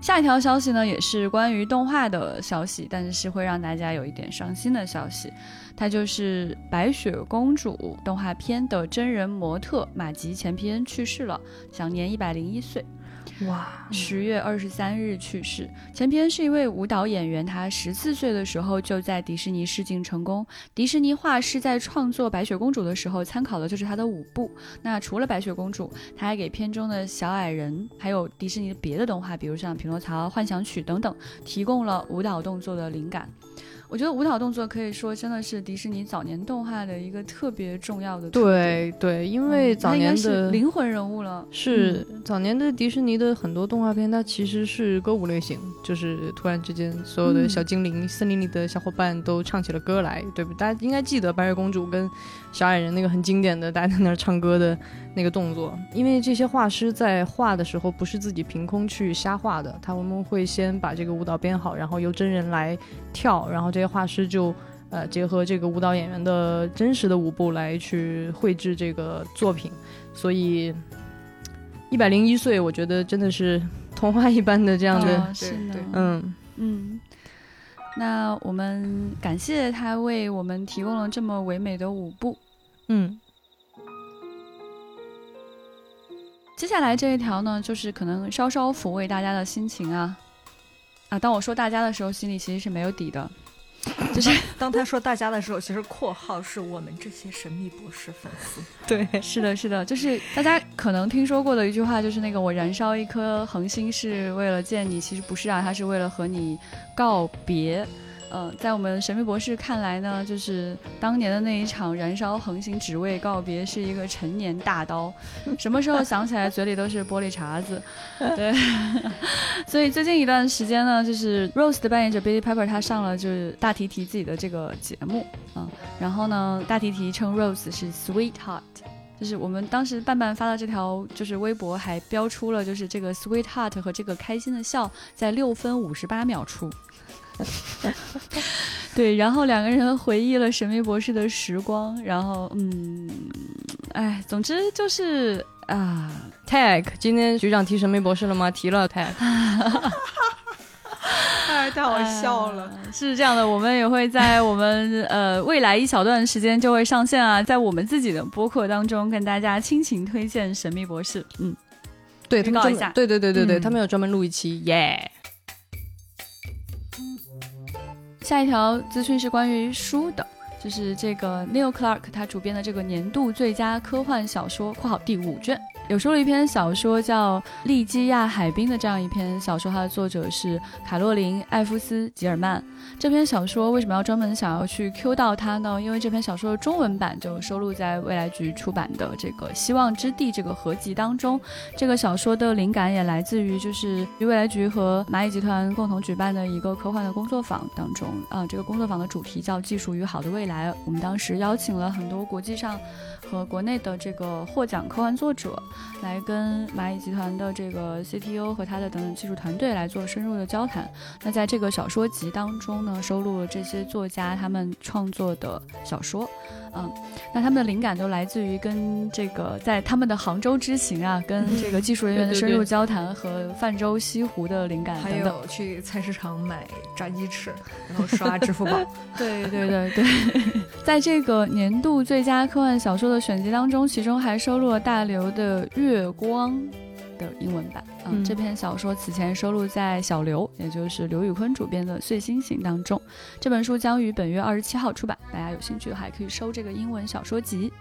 下一条消息呢，也是关于动画的消息，但是是会让大家有一点伤心的消息。它就是《白雪公主》动画片的真人模特马吉前皮恩去世了，享年一百零一岁。哇，十月二十三日去世。前皮恩是一位舞蹈演员，他十四岁的时候就在迪士尼试镜成功。迪士尼画师在创作《白雪公主》的时候，参考的就是她的舞步。那除了《白雪公主》，他还给片中的小矮人，还有迪士尼的别的动画，比如像《匹诺曹》《幻想曲》等等，提供了舞蹈动作的灵感。我觉得舞蹈动作可以说真的是迪士尼早年动画的一个特别重要的对对，因为早年的灵魂人物了。是早年的迪士尼的很多动画片，它其实是歌舞类型，就是突然之间所有的小精灵、森林里的小伙伴都唱起了歌来，对不？大家应该记得白雪公主跟小矮人那个很经典的大家在那儿唱歌的那个动作，因为这些画师在画的时候不是自己凭空去瞎画的，他们会先把这个舞蹈编好，然后由真人来跳，然后这些画师就。呃，结合这个舞蹈演员的真实的舞步来去绘制这个作品，所以一百零一岁，我觉得真的是童话一般的这样的，嗯，嗯，那我们感谢他为我们提供了这么唯美的舞步。嗯接下来这一条呢，就是可能稍稍抚慰大家的心情啊啊！当我说大家的时候，心里其实是没有底的，*laughs* 就是当他说大家的时候，其实括号是我们这些神秘博士粉丝。*laughs* 对，是的，是的，就是大家可能听说过的一句话，就是那个“我燃烧一颗恒星是为了见你”，其实不是啊，他是为了和你告别。呃，在我们神秘博士看来呢，就是当年的那一场燃烧恒星只为告别，是一个陈年大刀，什么时候想起来嘴里都是玻璃碴子。*laughs* 对，*laughs* 所以最近一段时间呢，就是 Rose 的扮演者 Billy Pepper 他上了就是大提提自己的这个节目，嗯，然后呢，大提提称 Rose 是 Sweetheart。就是我们当时伴伴发的这条就是微博，还标出了就是这个 sweetheart 和这个开心的笑在六分五十八秒处。*laughs* 对，然后两个人回忆了神秘博士的时光，然后嗯，哎，总之就是啊，tag，今天局长提神秘博士了吗？提了 tag，*laughs* 哎，太好笑了。呃是这样的，我们也会在我们呃未来一小段时间就会上线啊，在我们自己的播客当中跟大家倾情推荐神秘博士。嗯，对他们预告一下对对对对对，嗯他们有专门录一期，耶、下一条资讯是关于书的，就是这个 Neil Clark 他主编的这个年度最佳科幻小说（括号第五卷）有收了一篇小说叫《利基亚海滨》的这样一篇小说，它的作者是卡洛琳·艾夫斯·吉尔曼。这篇小说为什么要专门想要去 Q 到它呢？因为这篇小说的中文版就收录在未来局出版的这个《希望之地》这个合集当中。这个小说的灵感也来自于就是与未来局和蚂蚁集团共同举办的一个科幻的工作坊当中。啊，这个工作坊的主题叫“技术与好的未来”。我们当时邀请了很多国际上。和国内的这个获奖科幻作者，来跟蚂蚁集团的这个 CTO 和他的等等技术团队来做深入的交谈。那在这个小说集当中呢，收录了这些作家他们创作的小说。嗯，那他们的灵感都来自于跟这个在他们的杭州之行啊，跟这个技术人员的深入交谈和泛舟西湖的灵感，还有去菜市场买炸鸡翅，然后刷支付宝。对对对对，*laughs* 在这个年度最佳科幻小说的选集当中，其中还收录了大刘的《月光》。的英文版，嗯，这篇小说此前收录在小刘，也就是刘宇坤主编的《碎星星》当中。这本书将于本月二十七号出版，大家有兴趣的话可以收这个英文小说集。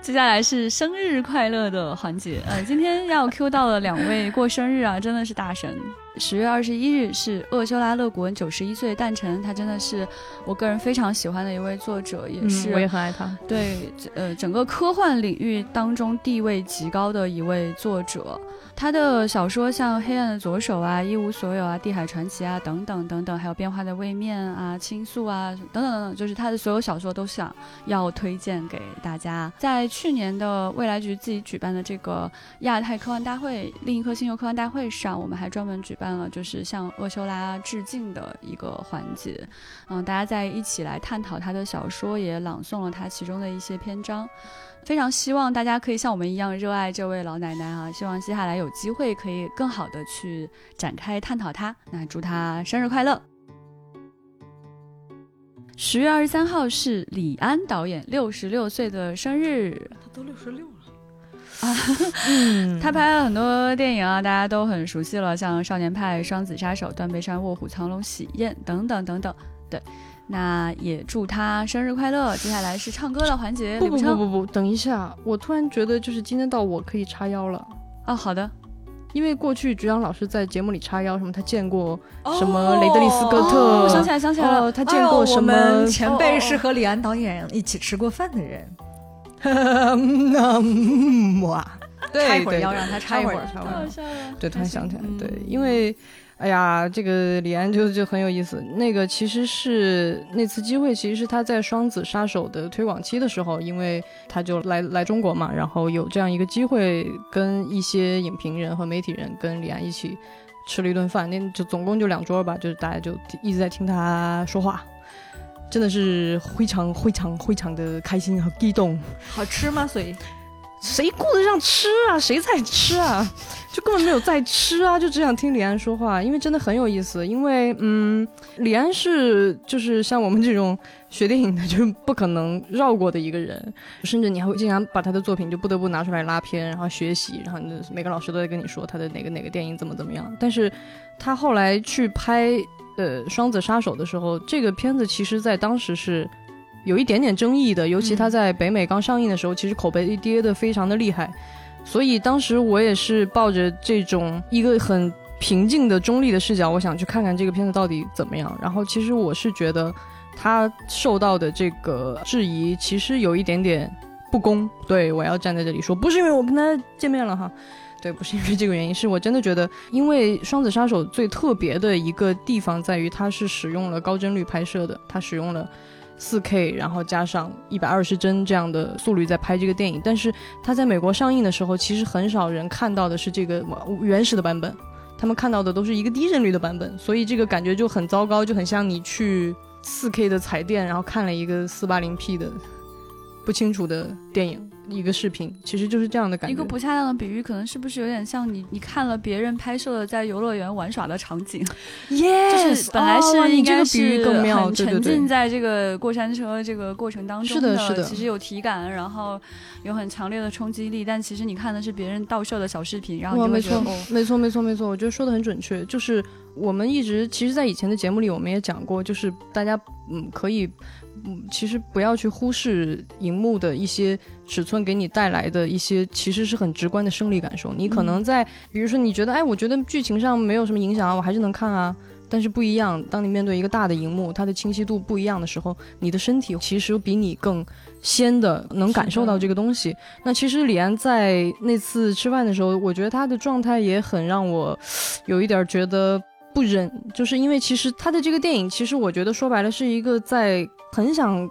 接下来是生日快乐的环节，呃，今天要 Q 到了两位过生日啊，真的是大神。十月二十一日是厄修拉·勒古恩九十一岁诞辰，他真的是我个人非常喜欢的一位作者，也是我也很爱他。对，呃，整个科幻领域当中地位极高的一位作者。他的小说像《黑暗的左手》啊，《一无所有》啊，《地海传奇》啊，等等等等，还有《变化的位面》啊，《倾诉》啊，等等等等，就是他的所有小说都想要推荐给大家。在去年的未来局自己举办的这个亚太科幻大会——另一颗星球科幻大会上，我们还专门举办了就是向厄修拉致敬的一个环节。嗯，大家在一起来探讨他的小说，也朗诵了他其中的一些篇章。非常希望大家可以像我们一样热爱这位老奶奶哈，希望接下来有机会可以更好的去展开探讨她。那祝她生日快乐！十月二十三号是李安导演六十六岁的生日，他都六十六 *laughs* 了啊！他拍了很多电影啊，大家都很熟悉了，像《少年派》《双子杀手》《断背山》《卧虎藏龙》《喜宴》等等等等，对。那也祝他生日快乐。接下来是唱歌的环节。不不不不不，等一下，我突然觉得就是今天到我可以叉腰了。啊，好的。因为过去局长老师在节目里叉腰，什么他见过什么雷德利·斯科特，我想起来想起来了，他见过什么前辈是和李安导演一起吃过饭的人。*laughs* 哇，插一会儿腰，让他插一会儿，插一会儿。对，突然想起来，对，因为。哎呀，这个李安就就很有意思。那个其实是那次机会，其实是他在《双子杀手》的推广期的时候，因为他就来来中国嘛，然后有这样一个机会，跟一些影评人和媒体人跟李安一起吃了一顿饭。那就总共就两桌吧，就是大家就一直在听他说话，真的是非常非常非常的开心和激动。好吃吗？所以。谁顾得上吃啊？谁在吃啊？就根本没有在吃啊！就只想听李安说话，因为真的很有意思。因为，嗯，李安是就是像我们这种学电影的，就不可能绕过的一个人，甚至你还会经常把他的作品就不得不拿出来拉片，然后学习，然后每个老师都在跟你说他的哪个哪个电影怎么怎么样。但是，他后来去拍呃《双子杀手》的时候，这个片子其实在当时是。有一点点争议的，尤其他在北美刚上映的时候，其实口碑跌的非常的厉害，所以当时我也是抱着这种一个很平静的中立的视角，我想去看看这个片子到底怎么样。然后其实我是觉得他受到的这个质疑，其实有一点点不公。对我要站在这里说，不是因为我跟他见面了哈，对，不是因为这个原因，是我真的觉得，因为《双子杀手》最特别的一个地方在于，它是使用了高帧率拍摄的，它使用了。四 K，然后加上一百二十帧这样的速率在拍这个电影，但是它在美国上映的时候，其实很少人看到的是这个原始的版本，他们看到的都是一个低帧率的版本，所以这个感觉就很糟糕，就很像你去四 K 的彩电，然后看了一个四八零 P 的不清楚的电影。一个视频其实就是这样的感觉。一个不恰当的比喻，可能是不是有点像你你看了别人拍摄的在游乐园玩耍的场景？耶，就是本来是应该是很沉浸在这个过山车这个过程当中的，是的，是的，其实有体感，然后有很强烈的冲击力。但其实你看的是别人倒摄的小视频，然后你就没错，没错，没错，没错。我觉得说的很准确，就是我们一直其实，在以前的节目里，我们也讲过，就是大家嗯，可以，嗯，其实不要去忽视荧幕的一些尺寸给你带来的一些，其实是很直观的生理感受。你可能在，比如说你觉得，哎，我觉得剧情上没有什么影响啊，我还是能看啊。但是不一样，当你面对一个大的荧幕，它的清晰度不一样的时候，你的身体其实比你更先的能感受到这个东西。那其实李安在那次吃饭的时候，我觉得他的状态也很让我有一点觉得不忍，就是因为其实他的这个电影，其实我觉得说白了是一个在很想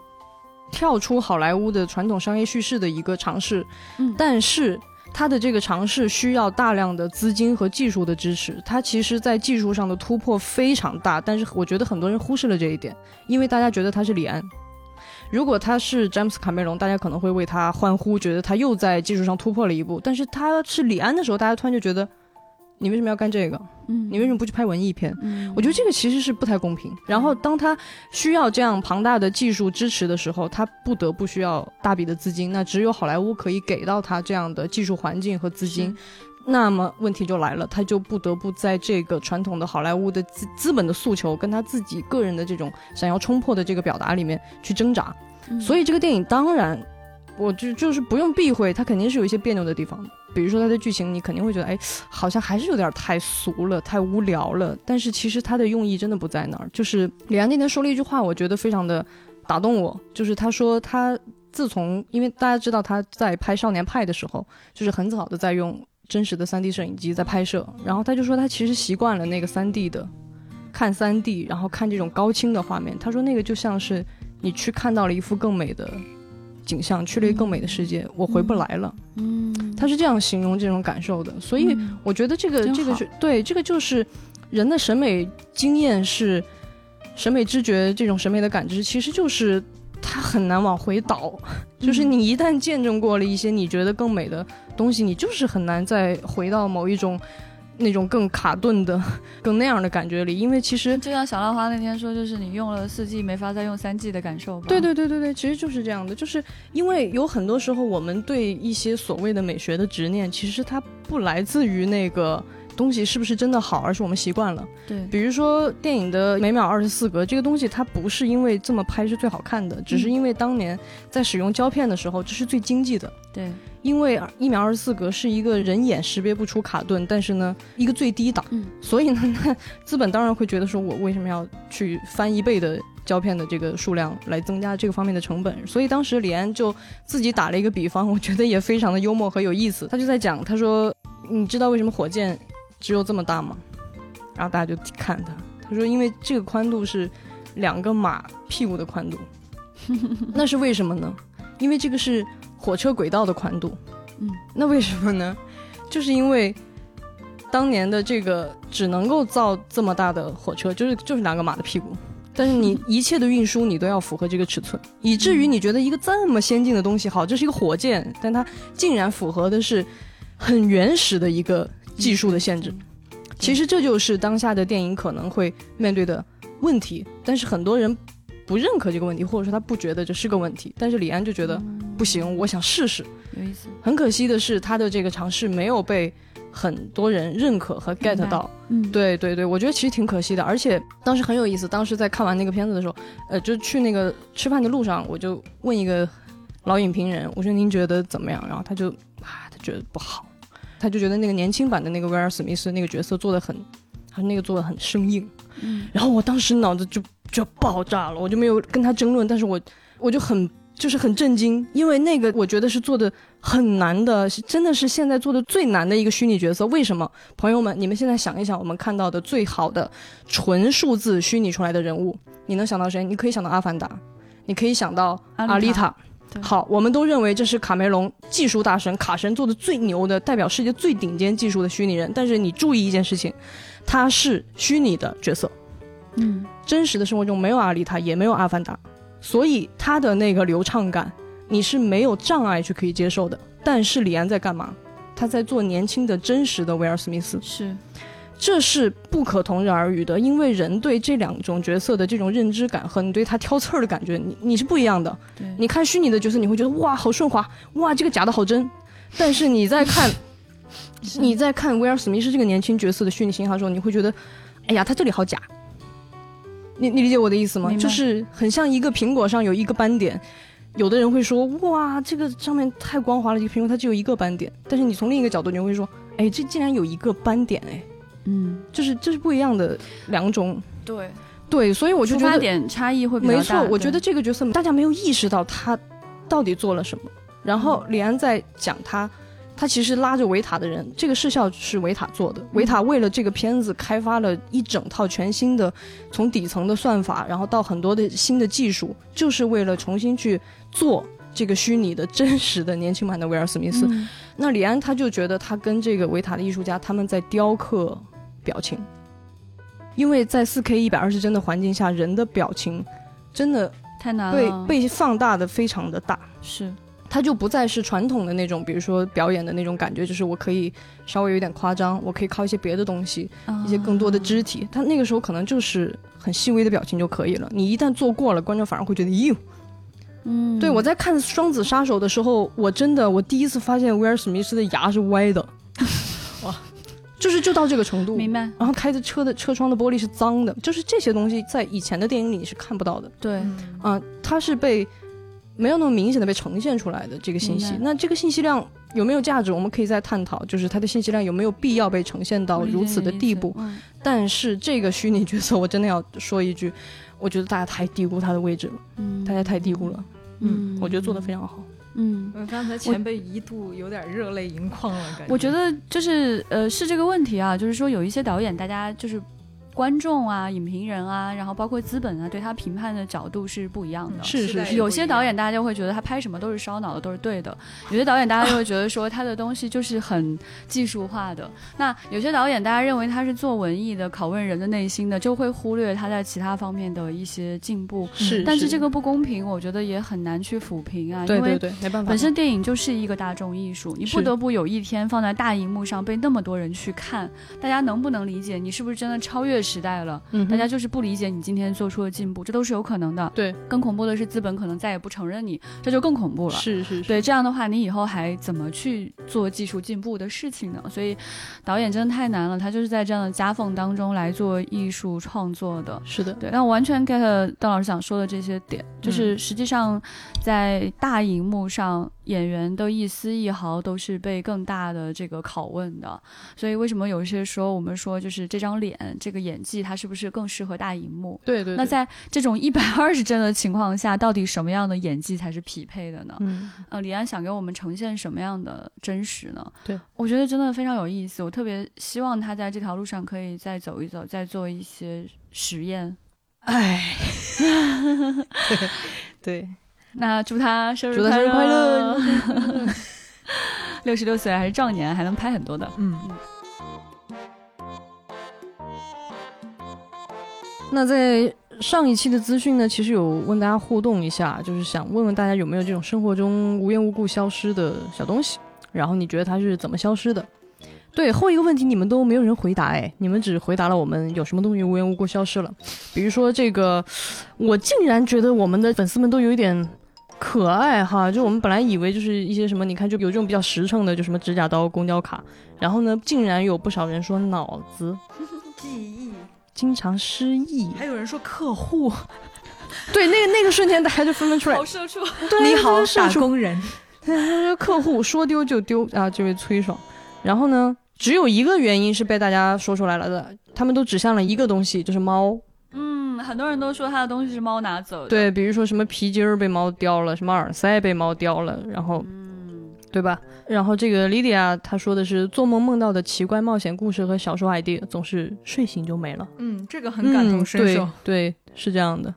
跳出好莱坞的传统商业叙事的一个尝试，嗯但是。他的这个尝试需要大量的资金和技术的支持，他其实在技术上的突破非常大，但是我觉得很多人忽视了这一点，因为大家觉得他是李安。如果他是詹姆斯卡梅隆，大家可能会为他欢呼，觉得他又在技术上突破了一步。但是他是李安的时候，大家突然就觉得，你为什么要干这个？嗯你为什么不去拍文艺片？嗯我觉得这个其实是不太公平。然后当他需要这样庞大的技术支持的时候，他不得不需要大笔的资金。那只有好莱坞可以给到他这样的技术环境和资金。那么问题就来了，他就不得不在这个传统的好莱坞的资资本的诉求跟他自己个人的这种想要冲破的这个表达里面去挣扎。所以这个电影当然，我就就是不用避讳，它肯定是有一些别扭的地方的。比如说它的剧情，你肯定会觉得，哎，好像还是有点太俗了，太无聊了。但是其实它的用意真的不在那儿。就是李安那天说了一句话，我觉得非常的打动我，就是他说他自从，因为大家知道他在拍《少年派》的时候，就是很早的在用真实的 3D 摄影机在拍摄，然后他就说他其实习惯了那个 3D 的看 3D，然后看这种高清的画面，他说那个就像是你去看到了一幅更美的景象，去了一个更美的世界，我回不来了。嗯，他是这样形容这种感受的，所以嗯。我觉得这个这个是对这个就是人的审美经验是审美知觉这种审美的感知，其实就是它很难往回倒，就是你一旦见证过了一些你觉得更美的东西，你就是很难再回到某一种那种更卡顿的、*laughs* 更那样的感觉里，因为其实就像小浪花那天说，就是你用了四 G 没法再用三 G 的感受吧？对对对对对，其实就是这样的，就是因为有很多时候我们对一些所谓的美学的执念，其实它不来自于那个东西是不是真的好，而是我们习惯了。对比如说电影的每秒二十四格这个东西，它不是因为这么拍是最好看的，只是因为当年在使用胶片的时候，这是最经济的。对，因为一秒二十四格是一个人眼识别不出卡顿，但是呢，一个最低档，嗯所以呢，那资本当然会觉得说，我为什么要去翻一倍的胶片的这个数量来增加这个方面的成本？所以当时李安就自己打了一个比方，我觉得也非常的幽默和有意思。他就在讲，他说，你知道为什么火箭只有这么大吗？然后大家就看他，他说，因为这个宽度是两个马屁股的宽度，*laughs* 那是为什么呢？因为这个是火车轨道的宽度。嗯，那为什么呢？就是因为当年的这个只能够造这么大的火车，就是就是两个马的屁股。但是你一切的运输你都要符合这个尺寸，以至于你觉得一个这么先进的东西，好，这是一个火箭，但它竟然符合的是很原始的一个技术的限制。其实这就是当下的电影可能会面对的问题，但是很多人不认可这个问题，或者说他不觉得这是个问题。但是李安就觉得不行，我想试试。有意思。很可惜的是，他的这个尝试没有被很多人认可和 get 到。嗯，对对对，我觉得其实挺可惜的，而且当时很有意思。当时在看完那个片子的时候，呃，就去那个吃饭的路上，我就问一个老影评人，我说您觉得怎么样？然后他就啊，他觉得不好，他就觉得那个年轻版的那个威尔史密斯那个角色做的很，他那个做的很生硬。嗯然后我当时脑子就就要爆炸了，我就没有跟他争论，但是我我就很就是很震惊，因为那个我觉得是做的很难的，是真的是现在做的最难的一个虚拟角色。为什么？朋友们，你们现在想一想，我们看到的最好的纯数字虚拟出来的人物，你能想到谁？你可以想到阿凡达，你可以想到阿阿丽塔。好，我们都认为这是卡梅隆技术大神卡神做的最牛的，代表世界最顶尖技术的虚拟人。但是你注意一件事情，他是虚拟的角色，嗯真实的生活中没有阿丽塔，也没有阿凡达，所以他的那个流畅感，你是没有障碍去可以接受的。但是李安在干嘛？他在做年轻的真实的威尔史密斯，是这是不可同日而语的，因为人对这两种角色的这种认知感和你对他挑刺儿的感觉，你你是不一样的。对你看虚拟的角色，你会觉得哇好顺滑，哇这个假的好真，但是你在看你在看威尔史密斯这个年轻角色的虚拟形象的时候，你会觉得，哎呀他这里好假。你你理解我的意思吗？就是很像一个苹果上有一个斑点，有的人会说哇，这个上面太光滑了，这个苹果它只有一个斑点。但是你从另一个角度，你会说，哎，这竟然有一个斑点，哎，嗯，就是这是不一样的两种。对，对，所以我就出发觉得点差异会比较。没错，我觉得这个角色大家没有意识到他到底做了什么。然后李安在讲他，他其实拉着维塔的人，这个视效是维塔做的。维塔为了这个片子开发了一整套全新的，从底层的算法，然后到很多的新的技术，就是为了重新去做这个虚拟的真实的年轻版的威尔史密斯。嗯那李安他就觉得他跟这个维塔的艺术家他们在雕刻表情，因为在4 K 一百二十帧的环境下，人的表情真的太难了被，被放大的非常的大。是它就不再是传统的那种，比如说表演的那种感觉，就是我可以稍微有点夸张，我可以靠一些别的东西，一些更多的肢体。他那个时候可能就是很细微的表情就可以了。你一旦做过了，观众反而会觉得哟。嗯，对我在看《双子杀手》的时候，我真的我第一次发现威尔史密斯的牙是歪的，*laughs* 哇，就是就到这个程度。明白，然后开的车的车窗的玻璃是脏的，就是这些东西在以前的电影里你是看不到的。对，啊、它是被没有那么明显的被呈现出来的这个信息那这个信息量有没有价值，我们可以再探讨，就是它的信息量有没有必要被呈现到如此的地步。嗯但是这个虚拟角色，我真的要说一句，我觉得大家太低估他的位置了，嗯大家太低估了。嗯，嗯我觉得做的非常好。嗯。我刚才前辈一度有点热泪盈眶了，感觉。我觉得就是呃是这个问题啊，就是说有一些导演，大家就是观众啊、影评人啊，然后包括资本啊，对他评判的角度是不一样的。是是是有些导演大家就会觉得他拍什么都是烧脑的，都是对的；有些导演大家就会觉得说他的东西就是很技术化的。那有些导演大家认为他是做文艺的、拷问人的内心的，就会忽略他在其他方面的一些进步。是，但是这个不公平，我觉得也很难去抚平啊，因为对对对，没办法。本身电影就是一个大众艺术，你不得不有一天放在大荧幕上被那么多人去看，大家能不能理解？你是不是真的超越时代了？嗯大家就是不理解你今天做出的进步，这都是有可能的。对，更恐怖的是资本可能再也不承认你，这就更恐怖了。是是是，对，这样的话，你以后还怎么去做技术进步的事情呢？所以，导演真的太难了，他就是在这样的夹缝当中来做艺术创作的。是的，对，但我完全 get 邓老师想说的这些点，就是实际上在大荧幕上，演员的一丝一毫都是被更大的这个拷问的。所以为什么有些时候我们说，就是这张脸、这个演技，它是不是更适合大荧幕？对对。对那在这种一百 *laughs* 二十帧的情况下，到底什么样的演技才是匹配的呢？嗯，呃，李安想给我们呈现什么样的真实呢？对，我觉得真的非常有意思。我特别希望他在这条路上可以再走一走，再做一些实验。哎，对 *laughs* 对，那祝他生日祝他生日快乐！*laughs* 六十六岁还是壮年，还能拍很多的。嗯，那在上一期的资讯呢，其实有问大家互动一下，就是想问问大家有没有这种生活中无缘无故消失的小东西，然后你觉得它是怎么消失的？对，后一个问题你们都没有人回答，哎，你们只回答了我们有什么东西无缘无故消失了，比如说这个，我竟然觉得我们的粉丝们都有一点。可爱哈，就我们本来以为就是一些什么，你看就有这种比较实诚的，就什么指甲刀、公交卡，然后呢，竟然有不少人说脑子。记忆，经常失忆，还有人说客户，对，那个那个瞬间，大家就纷纷出来。好社畜，对你好，打工人，客户说丢就丢啊，这位崔爽。然后呢，只有一个原因是被大家说出来了的，他们都指向了一个东西，就是猫。嗯，很多人都说他的东西是猫拿走的。，对，比如说什么皮筋儿被猫叼了，什么耳塞被猫叼了，然后，嗯，对吧？然后这个 Lydia 她说的是做梦梦到的奇怪冒险故事和小说 idea 总是睡醒就没了，嗯，这个很感同身受。嗯、对，对，是这样的。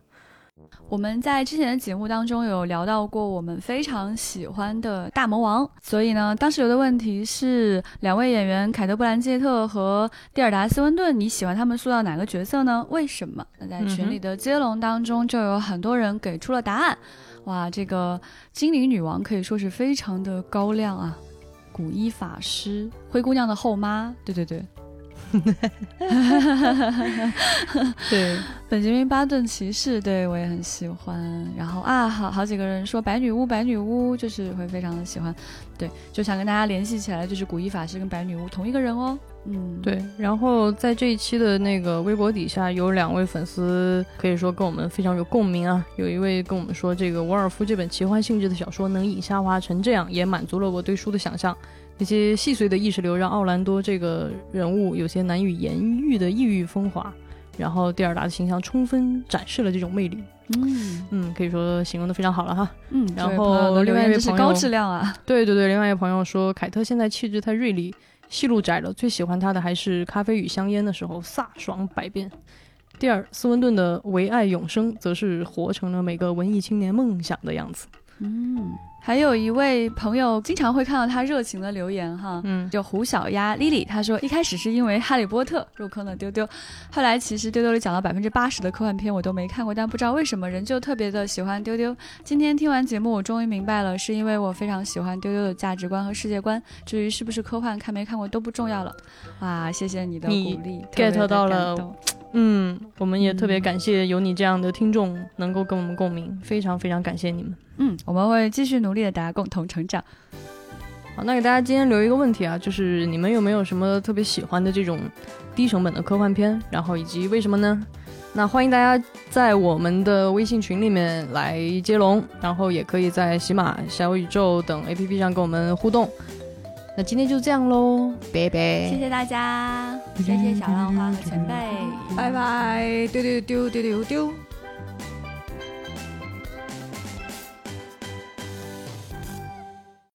我们在之前的节目当中有聊到过我们非常喜欢的大魔王，所以呢，当时有的问题是两位演员凯特·布兰切特和蒂尔达·斯温顿，你喜欢他们塑造哪个角色呢？为什么？那在群里的接龙当中，就有很多人给出了答案。哇，这个精灵女王可以说是非常的高亮啊，古一法师，灰姑娘的后妈，对对对，*laughs* 对，本杰明巴顿骑士，对我也很喜欢。然后啊，好好几个人说白女巫，白女巫就是会非常的喜欢。对，就想跟大家联系起来，就是古一法师跟白女巫同一个人哦。嗯，对。然后在这一期的那个微博底下有两位粉丝，可以说跟我们非常有共鸣啊。有一位跟我们说，这个沃尔夫这本奇幻性质的小说能以下滑成这样，也满足了我对书的想象。那些细碎的意识流让奥兰多这个人物有些难以言喻的异域风华。然后蒂尔达的形象充分展示了这种魅力，嗯嗯，可以说形容的非常好了哈。嗯，然后另外一位朋友高质量啊，对对对，另外一位朋友说凯特现在气质太锐利，戏路窄了，最喜欢他的还是《咖啡与香烟》的时候飒爽百变。第二，斯温顿的唯爱永生则是活成了每个文艺青年梦想的样子。嗯。还有一位朋友经常会看到他热情的留言哈，嗯，就胡小丫 Lily，他说一开始是因为哈利波特入坑了丢丢，后来其实丢丢里讲了百分之八十的科幻片我都没看过，但不知道为什么人就特别的喜欢丢丢。今天听完节目，我终于明白了，是因为我非常喜欢丢丢的价值观和世界观。至于是不是科幻，看没看过都不重要了。哇，谢谢你的鼓励，get 到了。嗯，我们也特别感谢有你这样的听众能够跟我们共鸣，非常非常感谢你们。嗯，我们会继续努力的，大家共同成长。好，那给大家今天留一个问题啊，就是你们有没有什么特别喜欢的这种低成本的科幻片？然后以及为什么呢？那欢迎大家在我们的微信群里面来接龙，然后也可以在喜马、小宇宙等 APP 上跟我们互动。那今天就这样喽，拜拜！谢谢大家，谢谢小浪花和前辈，拜拜！丢丢丢丢丢丢。